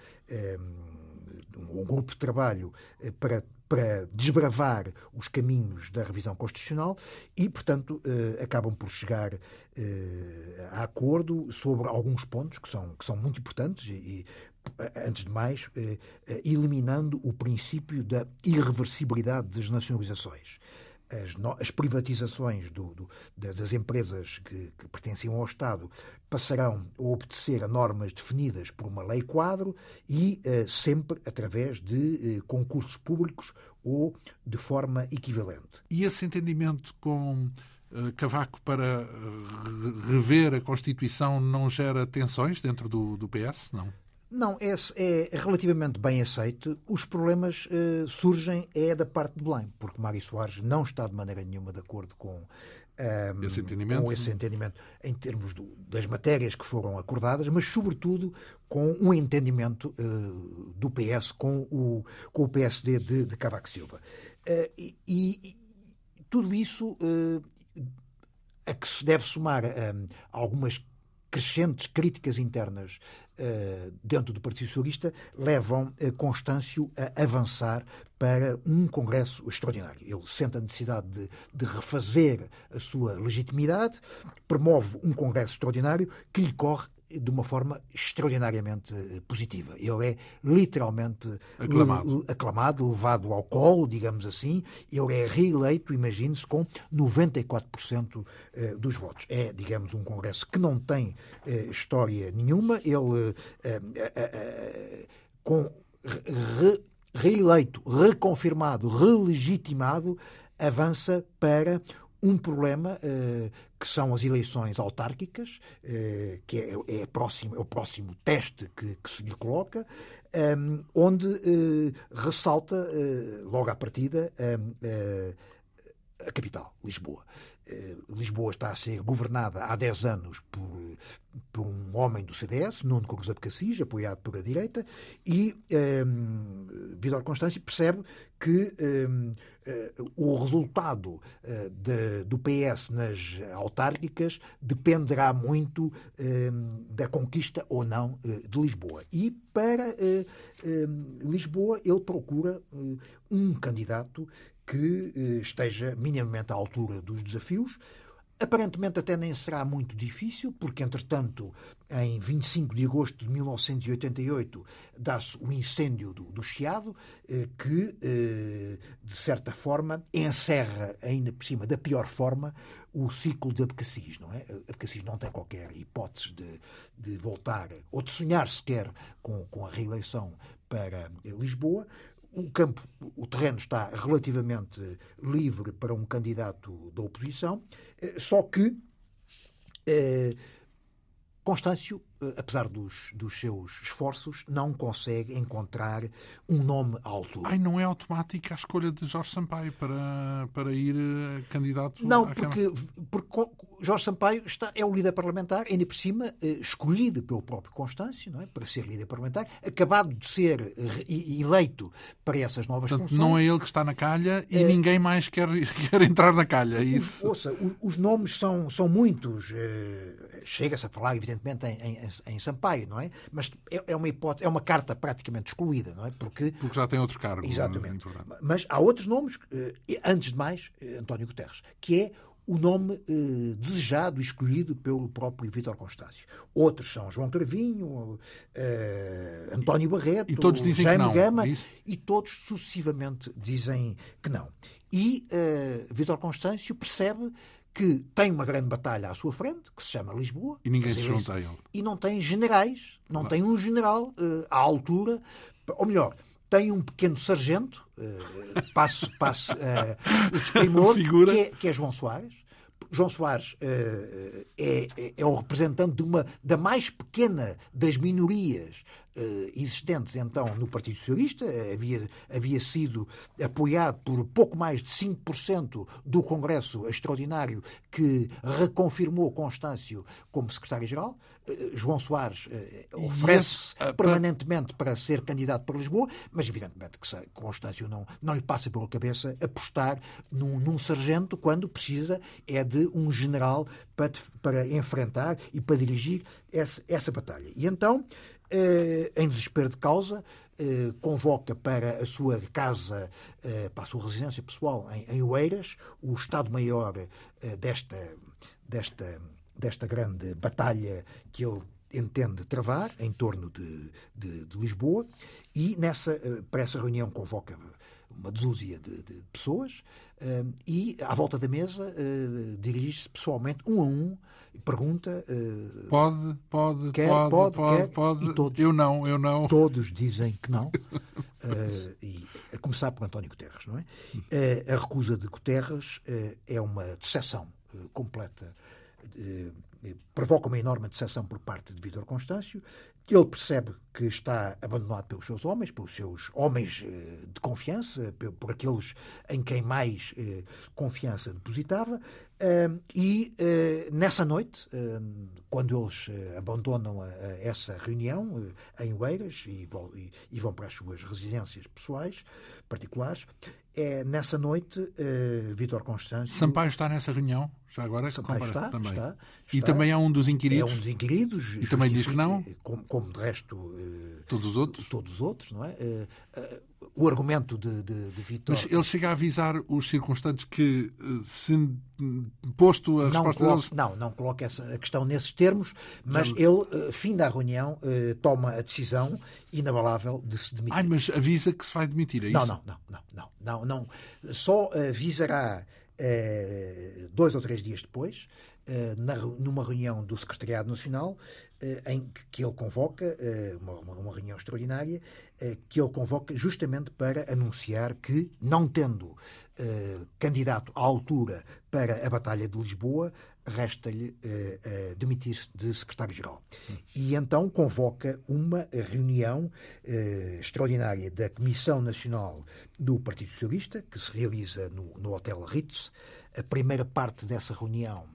Speaker 2: um grupo de trabalho para para desbravar os caminhos da revisão constitucional e, portanto, eh, acabam por chegar eh, a acordo sobre alguns pontos que são, que são muito importantes e, antes de mais, eh, eh, eliminando o princípio da irreversibilidade das nacionalizações. As, as privatizações do, do, das empresas que, que, pertenciam ao Estado passarão a obedecer a normas definidas por uma lei quadro e uh, sempre através de uh, concursos públicos ou de forma equivalente.
Speaker 1: E esse entendimento com Cavaco para rever a Constituição não gera tensões dentro do, do PS? Não.
Speaker 2: Não, é, é, relativamente bem aceito. Os problemas uh, surgem é da parte de Belém, porque Mário Soares não está de maneira nenhuma de acordo com, um,
Speaker 1: ehm, esse, entendimento.
Speaker 2: com esse entendimento em termos do, das matérias que foram acordadas, mas sobretudo com um entendimento uh, do PS com o, com o PSD de, de Cavaco Silva. Uh, e, e, tudo isso a que se deve somar ehm, algumas crescentes críticas internas dentro do Partido Socialista levam uh, Constâncio a avançar para um Congresso extraordinário. Ele sente a necessidade de, de, refazer a sua legitimidade, promove um Congresso extraordinário que lhe corre de uma forma extraordinariamente eh, positiva. Ele é literalmente
Speaker 1: aclamado,
Speaker 2: aclamado levado ao colo, digamos assim. Ele é reeleito, imagine-se, com 94% eh, dos votos. É, digamos, um Congresso que não tem eh, história nenhuma. Ele, com reeleito, reconfirmado, relegitimado, avança para um problema uh, que são as eleições autárquicas, uh, que é, é, próximo, é, o próximo teste que, que se lhe coloca, ehm, onde uh, ressalta logo à partida a capital, Lisboa. Lisboa está a ser governada há 10 anos por, por um homem do CDS, Nuno Cruz Abcacis, apoiado pela direita, e um, ehm, Vidal Constâncio percebe que um, uh, o resultado uh, de, do PS nas autárquicas dependerá muito uh, da conquista ou não de Lisboa. E para Lisboa ele procura um candidato que esteja minimamente à altura dos desafios, Aparentemente até nem será muito difícil, porque, entretanto, em 25 de agosto de 1988, dá-se o incêndio do, do Chiado, eh, que, eh, de certa forma, encerra, ainda por cima, da pior forma, o ciclo de Abcacis, não é? Abcacis não tem qualquer hipótese de, de voltar, ou de sonhar sequer com, com a reeleição para Lisboa. O campo, o terreno está relativamente livre para um candidato da oposição, só que Constâncio, eh, apesar dos, dos seus esforços, não consegue encontrar um nome alto.
Speaker 1: Ai, não é automática a escolha de Jorge Sampaio para, para ir eh, candidato
Speaker 2: Não, porque, porque Jorge Sampaio está, é o líder parlamentar, ainda por cima, eh, escolhido pelo próprio Constâncio, não é? para ser líder parlamentar, acabado de ser eleito para essas novas
Speaker 1: Portanto,
Speaker 2: funções.
Speaker 1: Não é ele que está na calha e é... ninguém mais quer, quer entrar na calha. É isso.
Speaker 2: Ouça, os, os nomes são, são muitos. Chega-se a falar, evidentemente, em, em, em, Sampaio, não é? Mas é, é, uma hipótese, é uma carta praticamente excluída, não é?
Speaker 1: Porque, Porque já tem outros cargos.
Speaker 2: Exatamente. Mas há outros nomes, antes de mais, António Guterres, que é o nome eh, desejado escolhido pelo próprio Vítor Constâncio. Outros são João Carvinho, eh, António Barreto,
Speaker 1: e todos dizem
Speaker 2: Jaime
Speaker 1: que não,
Speaker 2: Gama,
Speaker 1: é
Speaker 2: e todos sucessivamente dizem que não. E eh, Vítor Constâncio percebe que tem uma grande batalha à sua frente, que se chama Lisboa.
Speaker 1: E ninguém se junta a ele.
Speaker 2: E não tem generais, não tem um general uh, à altura, ou melhor, tem um pequeno sargento, uh, passo, passo uh, o escrimor, que é, que é João Soares. João Soares uh, é, é, o representante de uma, da mais pequena das minorias existentes então no Partido Socialista, havia, havia sido apoiado por pouco mais de 5% do Congresso Extraordinário que reconfirmou Constâncio como secretário-geral. Uh, João Soares uh, oferece esse, permanentemente para ser candidato para Lisboa, mas evidentemente que Constâncio não, não lhe passa pela cabeça apostar num, num sargento quando precisa é de um general para, para enfrentar e para dirigir essa, essa batalha. E então eh, em desespero de causa, eh, convoca para a sua casa, eh, para a sua residência pessoal em, Oeiras, o Estado-Maior desta, desta, desta grande batalha que ele entende travar em torno de, de, de Lisboa e nessa, para essa reunião convoca uma dúzia de, de pessoas uh, e, à volta da mesa, uh, dirige-se pessoalmente, um a um, pergunta...
Speaker 1: Uh, pode, pode,
Speaker 2: quer,
Speaker 1: pode,
Speaker 2: pode,
Speaker 1: pode,
Speaker 2: quer,
Speaker 1: pode.
Speaker 2: Todos,
Speaker 1: eu não, eu não.
Speaker 2: Todos dizem que não. e, a começar por António Guterres, não é? a recusa de Guterres é uma decepção completa provoca uma enorme decepção por parte de Vítor Constâncio. Ele percebe que está abandonado pelos seus homens, pelos seus homens eh, de confiança, por aqueles em quem mais eh, confiança depositava. E eh, nessa noite, quando eles abandonam essa reunião em Oeiras e vão para as suas residências pessoais, particulares, é nessa noite Vítor Constâncio.
Speaker 1: Sampaio está nessa reunião, já agora?
Speaker 2: Sampaio está,
Speaker 1: também.
Speaker 2: Está,
Speaker 1: e também é um dos inquiridos.
Speaker 2: É um dos inquiridos.
Speaker 1: E também diz que não?
Speaker 2: Como, como de resto
Speaker 1: eh, todos os outros?
Speaker 2: Todos os outros, não é? Eh, eh, o argumento de, de, de Vitor.
Speaker 1: Mas ele chega a avisar os circunstantes que, se posto a
Speaker 2: não
Speaker 1: resposta
Speaker 2: coloca,
Speaker 1: deles...
Speaker 2: Não, não coloca essa a questão nesses termos, mas Já... ele, fim da reunião, toma a decisão inabalável de se demitir.
Speaker 1: Ai, mas avisa que se vai demitir, é
Speaker 2: não,
Speaker 1: isso?
Speaker 2: Não, não, não, não, não, não. Só avisará dois ou três dias depois, numa reunião do Secretariado Nacional, eh, em que ele convoca, eh, uma, uma reunião extraordinária, eh, que ele convoca justamente para anunciar que, não tendo candidato à altura para a Batalha de Lisboa, resta-lhe demitir-se de secretário-geral. E então convoca uma reunião extraordinária da Comissão Nacional do Partido Socialista, que se realiza no, no Hotel Ritz. A primeira parte dessa reunião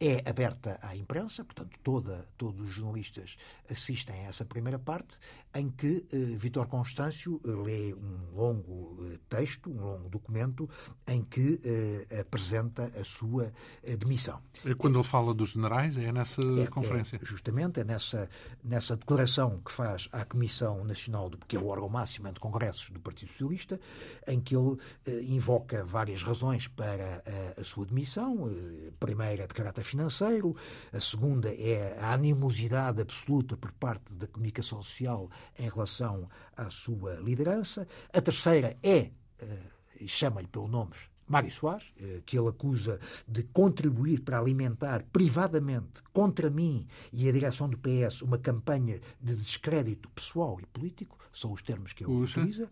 Speaker 2: é aberta à imprensa, portanto, toda, todos os jornalistas assistem a essa primeira parte, em que eh, Vitor Constâncio eh, lê um longo eh, texto, um longo documento, em que eh, apresenta a sua eh, demissão.
Speaker 1: É quando ele fala dos generais, é nessa é, é conferência?
Speaker 2: É, justamente, é nessa, nessa declaração que faz à Comissão Nacional, do, que é o órgão máximo de congressos do Partido Socialista, em que ele eh, invoca várias razões para a, a sua demissão. primeira, de caráter financeiro, a segunda é a animosidade absoluta por parte da comunicação social em relação à sua liderança, a terceira é, uh, chama-lhe pelo nomes, Mário Soares, eh, que ele acusa de contribuir para alimentar privadamente, contra mim e a direção do PS, uma campanha de descrédito pessoal e político, são os termos que ele utiliza.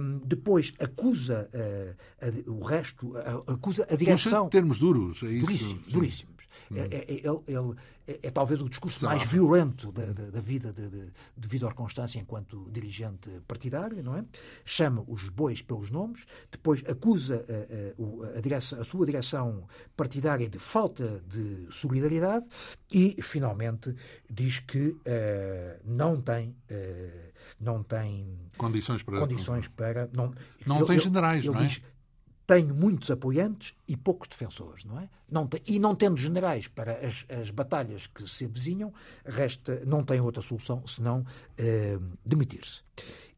Speaker 2: Um, depois acusa uh, a, o resto, acusa a direção.
Speaker 1: Puxa, termos duros, é isso?
Speaker 2: Duríssimos, duríssimos. É, é, é, ele, ele é, é, talvez o discurso mais violento da, da, da vida de, de, de Vítor Constância enquanto dirigente partidário, não é? Chama os bois pelos nomes, depois acusa a, a, a, direção, a sua direção partidária de falta de solidariedade e, finalmente, diz que uh, não tem. Uh, não tem
Speaker 1: condições para.
Speaker 2: Condições para
Speaker 1: não não ele, tem generais,
Speaker 2: ele,
Speaker 1: não é?
Speaker 2: Diz, tenho muitos apoiantes e poucos defensores, não é? Não tem, e não tendo generais para as, as, batalhas que se avizinham, resta, não tem outra solução senão eh, demitir-se.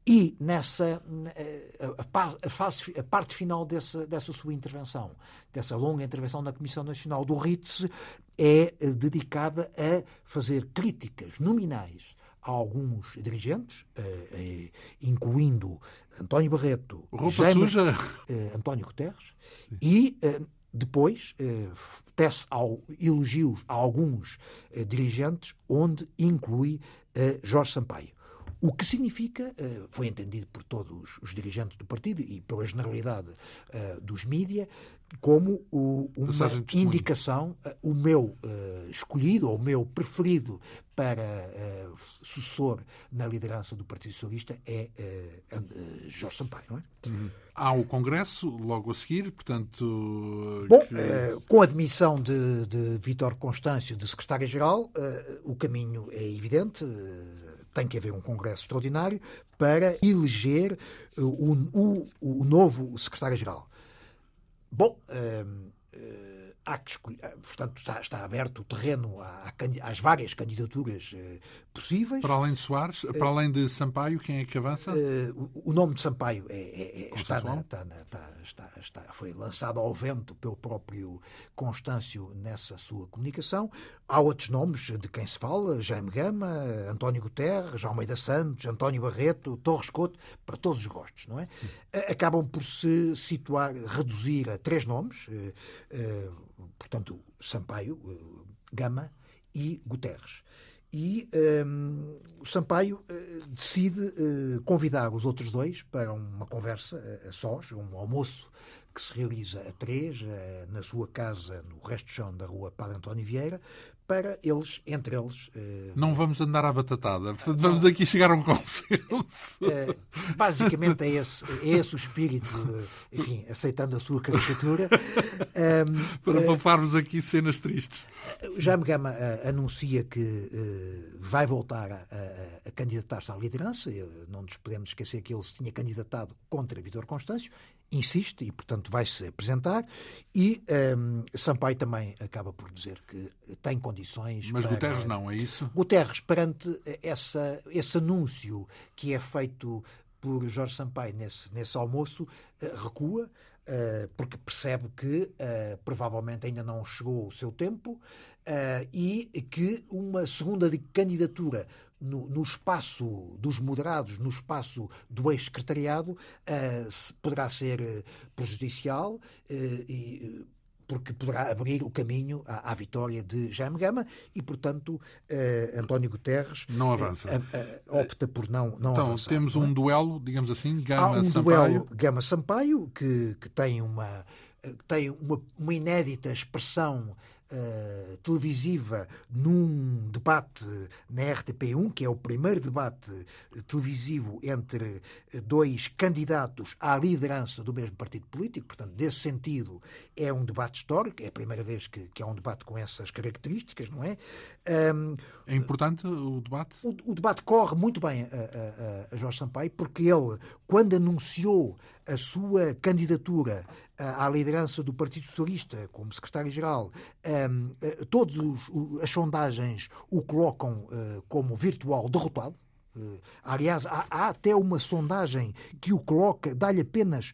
Speaker 2: E nessa eh, a, fase, a, parte final dessa, dessa sua intervenção, dessa longa intervenção na Comissão Nacional do RITS, é eh, dedicada a fazer críticas nominais a alguns dirigentes, eh, incluindo António Barreto,
Speaker 1: Roupa suja.
Speaker 2: Eh, António Guterres, e eh, depois tece ao, elogios a alguns dirigentes, onde inclui Jorge Sampaio. O que significa, foi entendido por todos os dirigentes do partido e pela generalidade dos mídias, como uma indicação, o meu escolhido, ou o meu preferido para sucessor na liderança do Partido Socialista é Jorge Sampaio. Não é?
Speaker 1: Uhum. Há o Congresso logo a seguir, portanto.
Speaker 2: Bom, que... com a admissão de, de Vítor Constâncio de secretário-geral, o caminho é evidente tem que haver um Congresso extraordinário para eleger o, o, o novo secretário-geral. Bom, uh, há que escolher, eh, portanto, está, está aberto o terreno às várias candidaturas uh, possíveis.
Speaker 1: Para além de Soares, para além de Sampaio, quem é que avança?
Speaker 2: o nome de Sampaio é, é, é está, na, está, na, está, está, foi lançado ao vento pelo próprio Constâncio nessa sua comunicação. Há outros nomes de quem se fala, Jaime Gama, António Guterres, Almeida Santos, António Barreto, Torres Couto, para todos os gostos, não é? Sim. Acabam por se situar, reduzir a três nomes, portanto, Sampaio, eh, Gama e Guterres. E um, o Sampaio uh, decide uh, convidar os outros dois para uma conversa a, a sós, um almoço que se realiza a três, uh, na sua casa, no resto chão da rua Padre António Vieira, para eles, entre eles.
Speaker 1: Uh, não vamos andar à batatada, portanto vamos não, aqui chegar a um consenso.
Speaker 2: Uh, basicamente é esse, é esse o espírito, enfim, aceitando a sua caricatura.
Speaker 1: Um, para pouparmos uh, aqui cenas tristes.
Speaker 2: Jaime Gama anuncia que vai voltar a, a, a candidatar-se à liderança. Não nos podemos esquecer que ele se tinha candidatado contra Vitor Constâncio insiste e, portanto, vai-se apresentar. E um, Sampaio também acaba por dizer que tem condições.
Speaker 1: Mas para... Guterres não, é isso?
Speaker 2: Guterres, perante essa, esse anúncio que é feito por Jorge Sampaio nesse, nesse almoço, eh, recua. Uh, porque percebe que uh, provavelmente ainda não chegou o seu tempo uh, e que uma segunda candidatura no, no, espaço dos moderados, no espaço do ex-secretariado, uh, poderá ser uh, prejudicial uh, e porque poderá abrir o caminho à, à, vitória de Jaime Gama e, portanto, António Guterres
Speaker 1: não avança.
Speaker 2: opta por não, não
Speaker 1: então,
Speaker 2: avançar.
Speaker 1: temos
Speaker 2: não
Speaker 1: é? um duelo, digamos assim,
Speaker 2: Gama-Sampaio.
Speaker 1: um duelo
Speaker 2: Gama-Sampaio que, que tem uma tem uma, uma inédita expressão uh, televisiva num debate na RTP1, que é o primeiro debate televisivo entre dois candidatos à liderança do mesmo partido político. Portanto, nesse sentido, é um debate histórico, é a primeira vez que, que há um debate com essas características, não é?
Speaker 1: Um, é importante o debate?
Speaker 2: O, o, debate corre muito bem a, a, a Jorge Sampaio, porque ele, quando anunciou a sua candidatura à liderança do Partido Socialista como secretário-geral, eh, todas as sondagens o colocam eh, como virtual derrotado. Eh, aliás, há, até uma sondagem que o coloca, dá-lhe apenas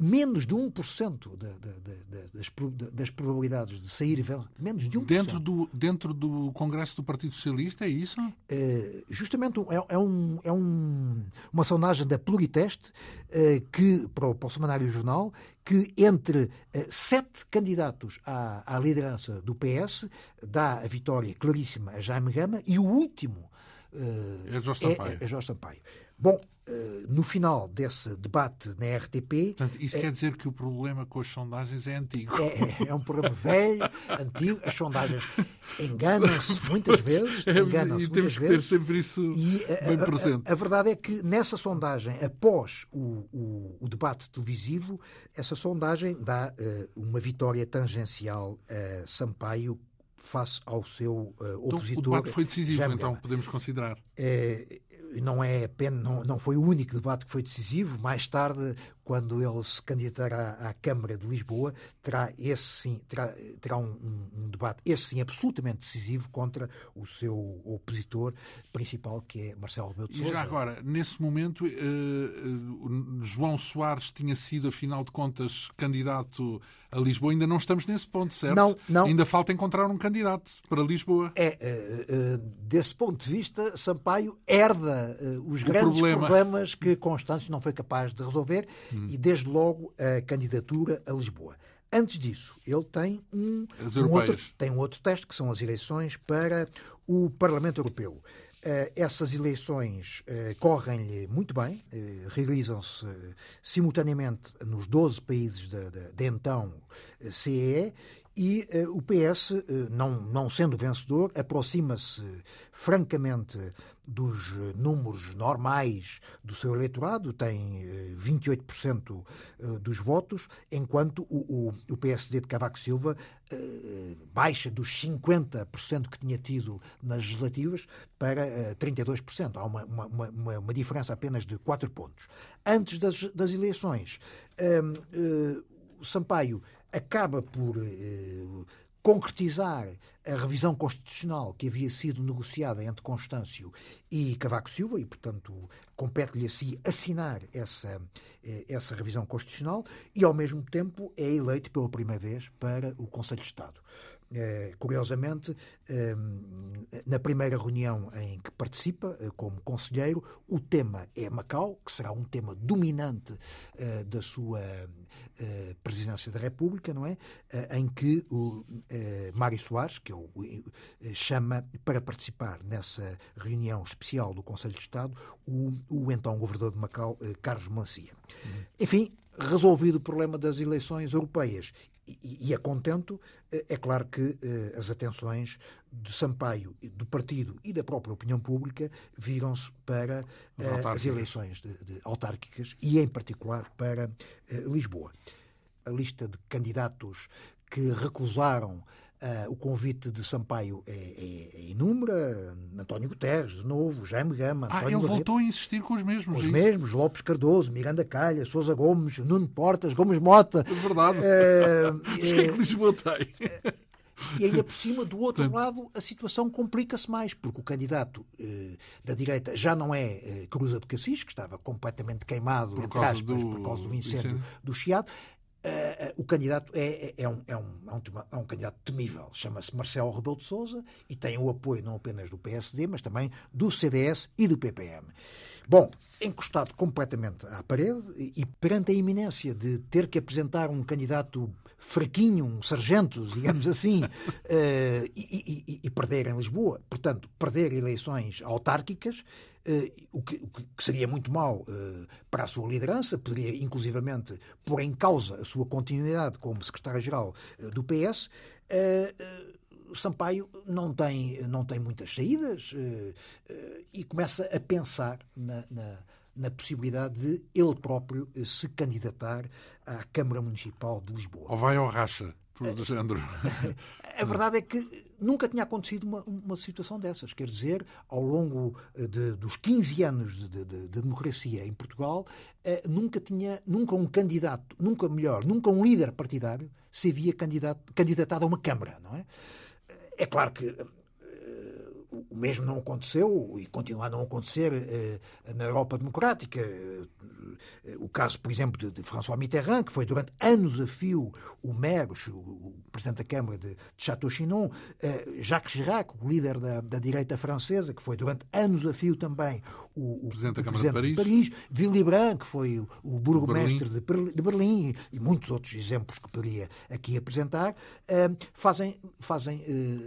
Speaker 2: menos de 1% da, da, da, das, das probabilidades de sair menos de 1%.
Speaker 1: Dentro do, dentro do Congresso do Partido Socialista, é isso?
Speaker 2: Uh, justamente é, é, um, é um, uma sondagem da Pluriteste uh, que, para o, para o Semanário Jornal que entre uh, sete candidatos à, à, liderança do PS dá a vitória claríssima a Jaime Gama e o último
Speaker 1: é Jorge Sampaio.
Speaker 2: É, é Jorge Sampaio. Bom, eh, no final desse debate na RTP.
Speaker 1: Portanto, isso é, quer dizer que o problema com as sondagens é antigo.
Speaker 2: É, é um problema velho, antigo. As sondagens enganam-se muitas vezes. É, enganam-se
Speaker 1: e temos
Speaker 2: que
Speaker 1: ter sempre isso e bem
Speaker 2: a,
Speaker 1: presente.
Speaker 2: A, a, verdade é que nessa sondagem, após o, o, o debate televisivo, essa sondagem dá uh, uma vitória tangencial a Sampaio face ao seu uh, opositor.
Speaker 1: Então, o debate foi decisivo, então podemos considerar.
Speaker 2: Uh, não é apenas, não, não foi o único debate que foi decisivo. Mais tarde, quando ele se candidatará à Câmara de Lisboa, terá esse sim, terá, terá um, um, debate, esse sim, absolutamente decisivo contra o seu opositor principal, que é Marcelo Rebelo de Sousa.
Speaker 1: E já agora, nesse momento, eh, eh, João Soares tinha sido, afinal de contas, candidato a Lisboa. Ainda não estamos nesse ponto, certo?
Speaker 2: Não, não.
Speaker 1: Ainda falta encontrar um candidato para Lisboa.
Speaker 2: É, uh, uh, desse ponto de vista, Sampaio herda uh, os o grandes problema. problemas que Constâncio não foi capaz de resolver hum. e, desde logo, a candidatura a Lisboa. Antes disso, ele tem um, um outro, tem um outro teste, que são as eleições para o Parlamento Europeu. Uh, essas eleições uh, correm-lhe muito bem, uh, realizam-se simultaneamente nos 12 países de, então CEE e o PS, não, não sendo vencedor, aproxima-se francamente dos números normais do seu eleitorado, tem 28% uh, dos votos, enquanto o, o, o, PSD de Cavaco Silva baixa dos 50% que tinha tido nas legislativas para 32%. Há uma, uma, uma, uma, diferença apenas de 4 pontos. Antes das, das eleições, o Sampaio acaba por eh, concretizar a revisão constitucional que havia sido negociada entre Constâncio e Cavaco Silva e, portanto, compete-lhe a si assinar essa, eh, essa revisão constitucional e, ao mesmo tempo, é eleito pela primeira vez para o Conselho de Estado. Eh, curiosamente, eh, na primeira reunião em que participa eh, como conselheiro, o tema é Macau, que será um tema dominante da sua presidência da República, não é? Em que o Mário Soares, que o chama para participar nessa reunião especial do Conselho de Estado o, o então governador de Macau, Carlos Mancia. Uhum. Enfim, resolvido o problema das eleições europeias e, a contento, eh, é claro que eh, as atenções de Sampaio, do partido e da própria opinião pública viram-se para eh, as eleições de, de autárquicas e, em particular, para Lisboa. A lista de candidatos que recusaram Uh, o convite de Sampaio é, é, é inúmera. António Guterres, de novo, Jaime Gama.
Speaker 1: Ah,
Speaker 2: António
Speaker 1: ele Barreto, voltou a insistir com os mesmos.
Speaker 2: Os é mesmos, Lopes Cardoso, Miranda Calha, Sousa Gomes, Nuno Portas, Gomes Mota.
Speaker 1: É verdade. Uh, Mas que é que Lisboa tem?
Speaker 2: E ainda por cima, do outro lado, a situação complica-se mais, porque o candidato eh, da direita já não é eh, Cruza de Cassis, que estava completamente queimado, por entre aspas, do... por causa do incêndio, incêndio. do Chiado, Uh, o candidato é, é, é, um, é, um, é, um, é candidato temível. Chama-se Marcelo Rebelo de Sousa e tem o apoio não apenas do PSD, mas também do CDS e do PPM. Bom, encostado completamente à parede e, e perante a iminência de ter que apresentar um candidato fraquinho, um sargento, digamos assim, uh, e, e, e, perder em Lisboa, portanto, perder eleições autárquicas, Uh, o, que, o, que, seria muito mau uh, para a sua liderança, poderia inclusivamente pôr em causa a sua continuidade como secretário-geral uh, do PS. Sampaio não tem, não tem muitas saídas e começa a pensar na, na, na, possibilidade de ele próprio se candidatar à Câmara Municipal de Lisboa.
Speaker 1: Ou vai ao racha, por do género.
Speaker 2: A verdade é que nunca tinha acontecido uma, uma situação dessas. Quer dizer, ao longo eh, de, dos 15 anos de, de, de democracia em Portugal, eh, nunca tinha, nunca um candidato, nunca melhor, nunca um líder partidário se havia candidatado a uma Câmara, não é? É claro que eh, o mesmo não aconteceu e continua a não acontecer na Europa democrática. o caso, por exemplo, de, François Mitterrand, que foi durante anos a fio o maire, o, presidente da Câmara de, Château-Chinon, Jacques Chirac, o líder da, da, direita francesa, que foi durante anos a fio também o, o
Speaker 1: presidente, da Câmara
Speaker 2: presidente
Speaker 1: de Paris,
Speaker 2: de Paris. Willy Brandt, que foi o, burgomestre de Berlim, de Berlim, e muitos outros exemplos que poderia aqui apresentar, fazem, fazem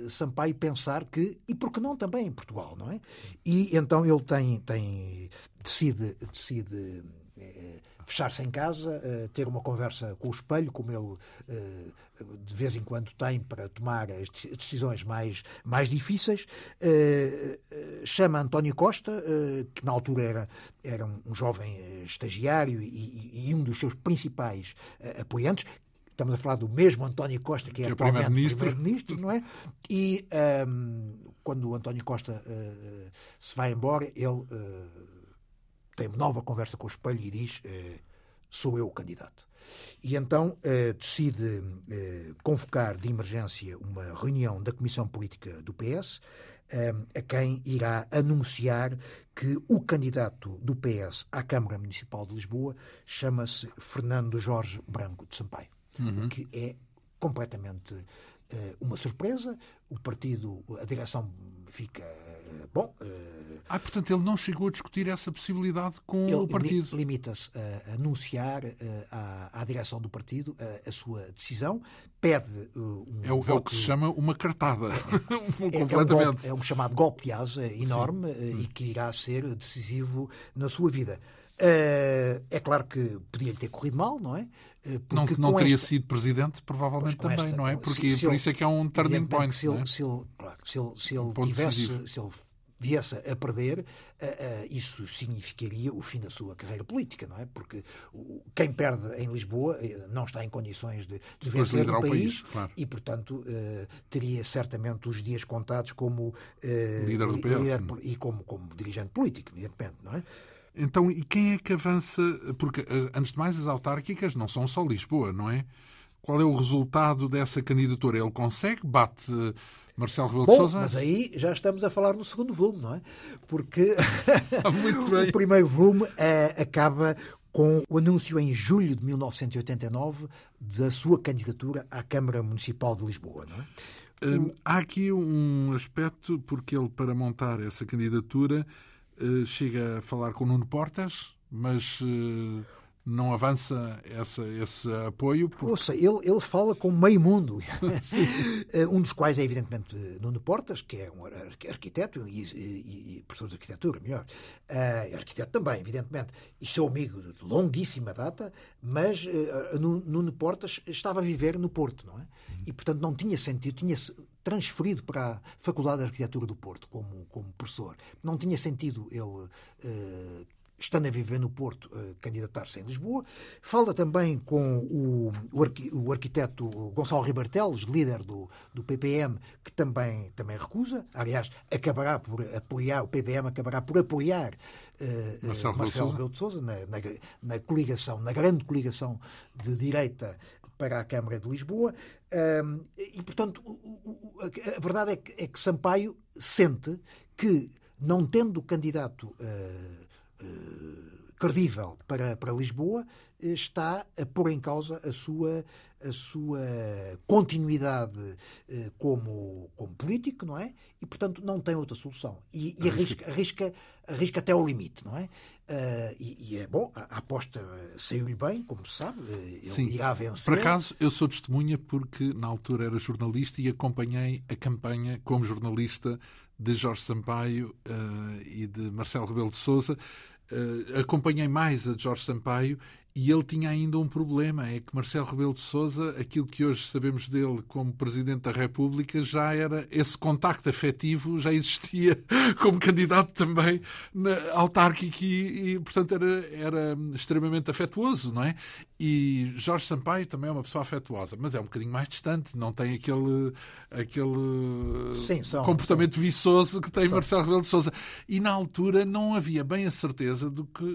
Speaker 2: Sampaio pensar que, e por que não também em Portugal, não é? E então ele tem, tem decide, decide eh, fechar-se em casa, eh, ter uma conversa com o espelho, como ele eh, de vez em quando tem para tomar as decisões mais, mais difíceis. chama António Costa, que na altura era, era um jovem estagiário e, e um dos seus principais apoiantes, Estamos a falar do mesmo António Costa, que é, que é primeiro-ministro, primeiro não é? E um, quando o António Costa uh, se vai embora, ele uh, tem uma nova conversa com o espelho e diz: uh, Sou eu o candidato. E então decide convocar de emergência uma reunião da Comissão Política do PS, a quem irá anunciar que o candidato do PS à Câmara Municipal de Lisboa chama-se Fernando Jorge Branco de Sampaio uhum. que é completamente uma surpresa. O partido, a direção fica. Uh, bom. Uh,
Speaker 1: ah, portanto, ele não chegou a discutir essa possibilidade com o partido.
Speaker 2: Limita-se a anunciar à, à, direção do partido a, a sua decisão, pede um.
Speaker 1: É o, é o que se chama uma cartada.
Speaker 2: é, é, um golpe, é um chamado golpe de asa enorme e que irá ser decisivo na sua vida. É claro que podia-lhe ter corrido mal, não é?
Speaker 1: Eh, não, não teria esta... sido presidente, provavelmente também, esta... não é? Porque se, se por ele... isso é que é um turning point.
Speaker 2: Se ele, é? se ele, claro, se ele, se ele um tivesse, se ele viesse a perder, uh, uh, isso significaria o fim da sua carreira política, não é? Porque uh, quem perde em Lisboa não está em condições de, de vencer o país, país claro. e, portanto, teria certamente os dias contados como
Speaker 1: líder do PS líder,
Speaker 2: e como, como dirigente político, evidentemente, não é?
Speaker 1: Então, e quem é que avança? Porque, eh, antes de mais, as autárquicas não são só Lisboa, não é? Qual é o resultado dessa candidatura? Ele consegue? Bate eh, Marcelo Rebelo de Sousa?
Speaker 2: Mas aí já estamos a falar no segundo volume, não é? Porque o primeiro volume é, acaba com o anúncio em julho de 1989 da sua candidatura à Câmara Municipal de Lisboa, não é?
Speaker 1: Hum, há aqui um aspecto, porque ele, para montar essa candidatura, chega a falar com Nuno Portas, mas eh, não avança essa, esse apoio.
Speaker 2: Porque... Ouça, ele, ele fala com meio mundo. Eh, um dos quais é, evidentemente, Nuno Portas, que é um arquiteto e, e, e professor de arquitetura, melhor. Uh, arquiteto também, evidentemente. E seu amigo de longuíssima data, mas uh, Nuno Portas estava a viver no Porto, não é? E, portanto, não tinha sentido, tinha transferido para a Faculdade de Arquitetura do Porto como, como professor. Não tinha sentido ele, uh, estando a viver no Porto, uh, candidatar-se em Lisboa. Fala também com o, o, arqui, o arquiteto Gonçalo Ribarteles, líder do, do PPM, que também, também recusa. Aliás, acabará por apoiar, o PPM acabará por apoiar uh, Marcelo, Marcelo Rebelo de Sousa na, na, na coligação, na grande coligação de direita para a Câmara de Lisboa. e, portanto, a verdade é que, é que Sampaio sente que, não tendo candidato uh, uh, credível para, para Lisboa, está a pôr em causa a sua, a sua continuidade uh, como, como político, não é? E, portanto, não tem outra solução. E, e arrisca, arrisca, arrisca até ao limite, não é? Uh, e, e, é bom, a, a aposta saiu-lhe bem, como se sabe, eh, ele Sim. irá vencer.
Speaker 1: Por acaso, eu sou testemunha porque na altura era jornalista e acompanhei a campanha como jornalista de Jorge Sampaio uh, e de Marcelo Rebelo de Sousa. Uh, acompanhei mais a de Jorge Sampaio e ele tinha ainda um problema, é que Marcelo Rebelo de Sousa, aquilo que hoje sabemos dele como Presidente da República, já era, esse contacto afetivo já existia como candidato também na autárquico e, e portanto, era, era extremamente afetuoso, não é? E Jorge Sampaio também é uma pessoa afetuosa, mas é um bocadinho mais distante, não tem aquele, aquele
Speaker 2: Sim, são,
Speaker 1: comportamento são. viçoso que tem são. Marcelo Rebelo de Sousa. E na altura não havia bem a certeza do que,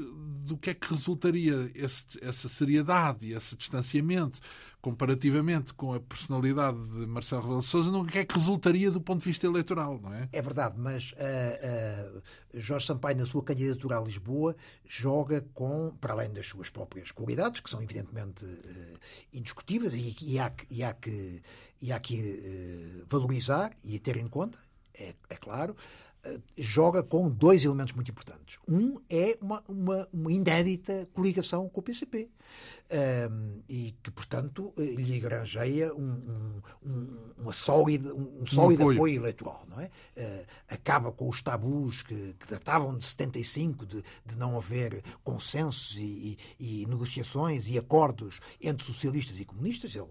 Speaker 1: do que é que resultaria esse essa seriedade e esse distanciamento comparativamente com a personalidade de Marcelo Rebelo de Sousa, o que é que resultaria do ponto de vista eleitoral, não é?
Speaker 2: É verdade, mas uh, uh, Jorge Sampaio, na sua candidatura a Lisboa, joga com, para além das suas próprias qualidades, que são evidentemente uh, indiscutíveis e, e, há, e, há, que, e há que valorizar e ter em conta, é, é claro, joga com dois elementos muito importantes. Um é uma, uma, uma inédita coligação com o PCP. Um, e que, portanto, lhe granjeia um, um, uma sólida, um, sólido apoio. apoio. eleitoral. Não é? Uh, acaba com os tabus que, que datavam de 75, de, de não haver consensos e, e, e, negociações e acordos entre socialistas e comunistas. Ele,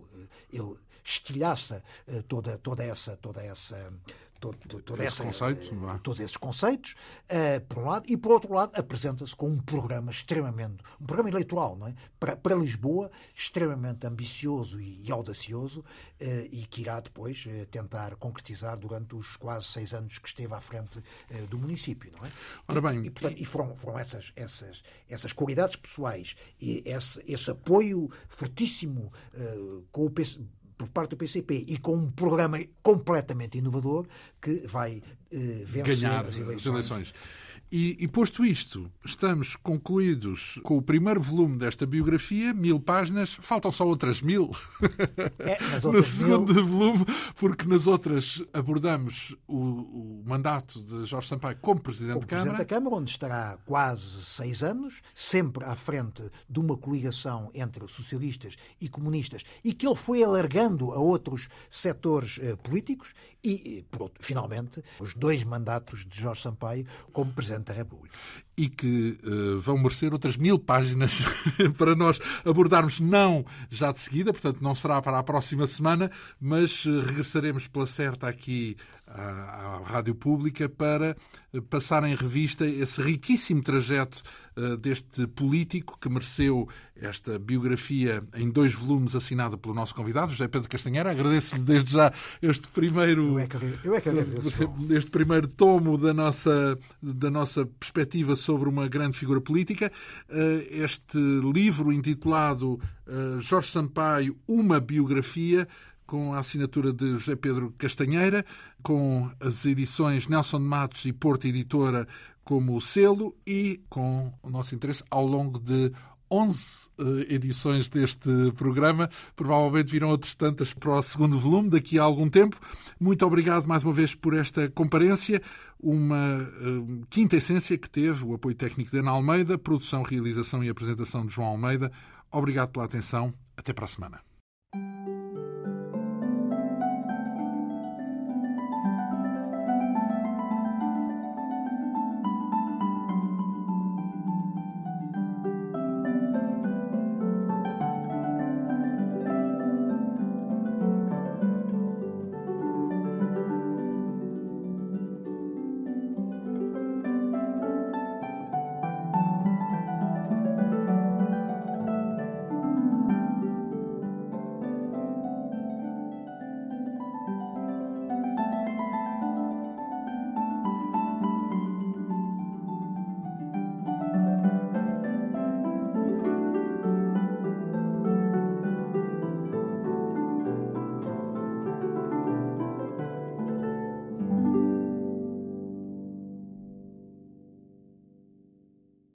Speaker 2: ele estilhaça toda, toda essa. Toda essa todo, todo
Speaker 1: esse conceito,
Speaker 2: uh, todos esses conceitos, uh, por um lado, e por outro lado apresenta-se com um programa extremamente, um programa eleitoral, não é? para, para Lisboa, extremamente ambicioso e, e audacioso, uh, e que irá depois tentar concretizar durante os quase seis anos que esteve à frente do município. Não é?
Speaker 1: Ora bem,
Speaker 2: e, e, portanto, e foram, foram essas, essas, essas qualidades pessoais e esse, esse apoio fortíssimo com o por parte do PCP e com um programa completamente inovador que vai eh, vencer
Speaker 1: Ganhar
Speaker 2: as eleições. As eleições.
Speaker 1: E, e, posto isto, estamos concluídos com o primeiro volume desta biografia, mil páginas, faltam só outras mil
Speaker 2: é, no
Speaker 1: segundo
Speaker 2: mil...
Speaker 1: volume, porque nas outras abordamos o, o, mandato de Jorge Sampaio como Presidente como
Speaker 2: da
Speaker 1: Câmara.
Speaker 2: Presidente da Câmara, onde estará quase seis anos, sempre à frente de uma coligação entre socialistas e comunistas, e que ele foi alargando a outros setores eh, políticos, e, finalmente, os dois mandatos de Jorge Sampaio como Presidente da República.
Speaker 1: E que uh, vão merecer outras mil páginas para nós abordarmos, não já de seguida, portanto não será para a próxima semana, mas uh, regressaremos pela certa aqui à, à Rádio Pública para eh, passar em revista esse riquíssimo trajeto uh, deste político que mereceu esta biografia em dois volumes assinada pelo nosso convidado, José Pedro Castanheira. Agradeço-lhe desde já este primeiro,
Speaker 2: eu é que, eu é que agradeço,
Speaker 1: este primeiro tomo da nossa, da nossa perspectiva sobre uma grande figura política. Uh, este livro intitulado uh, Jorge Sampaio, uma biografia, com a assinatura de José Pedro Castanheira, com as edições Nelson Matos e Porto Editora como selo e com o nosso interesse ao longo de 11 eh, edições deste programa. Provavelmente virão outras tantas para o segundo volume daqui a algum tempo. Muito obrigado mais uma vez por esta comparência. Uma uh, quinta essência que teve o apoio técnico de Ana Almeida, produção, realização e apresentação de João Almeida. Obrigado pela atenção. Até para a semana.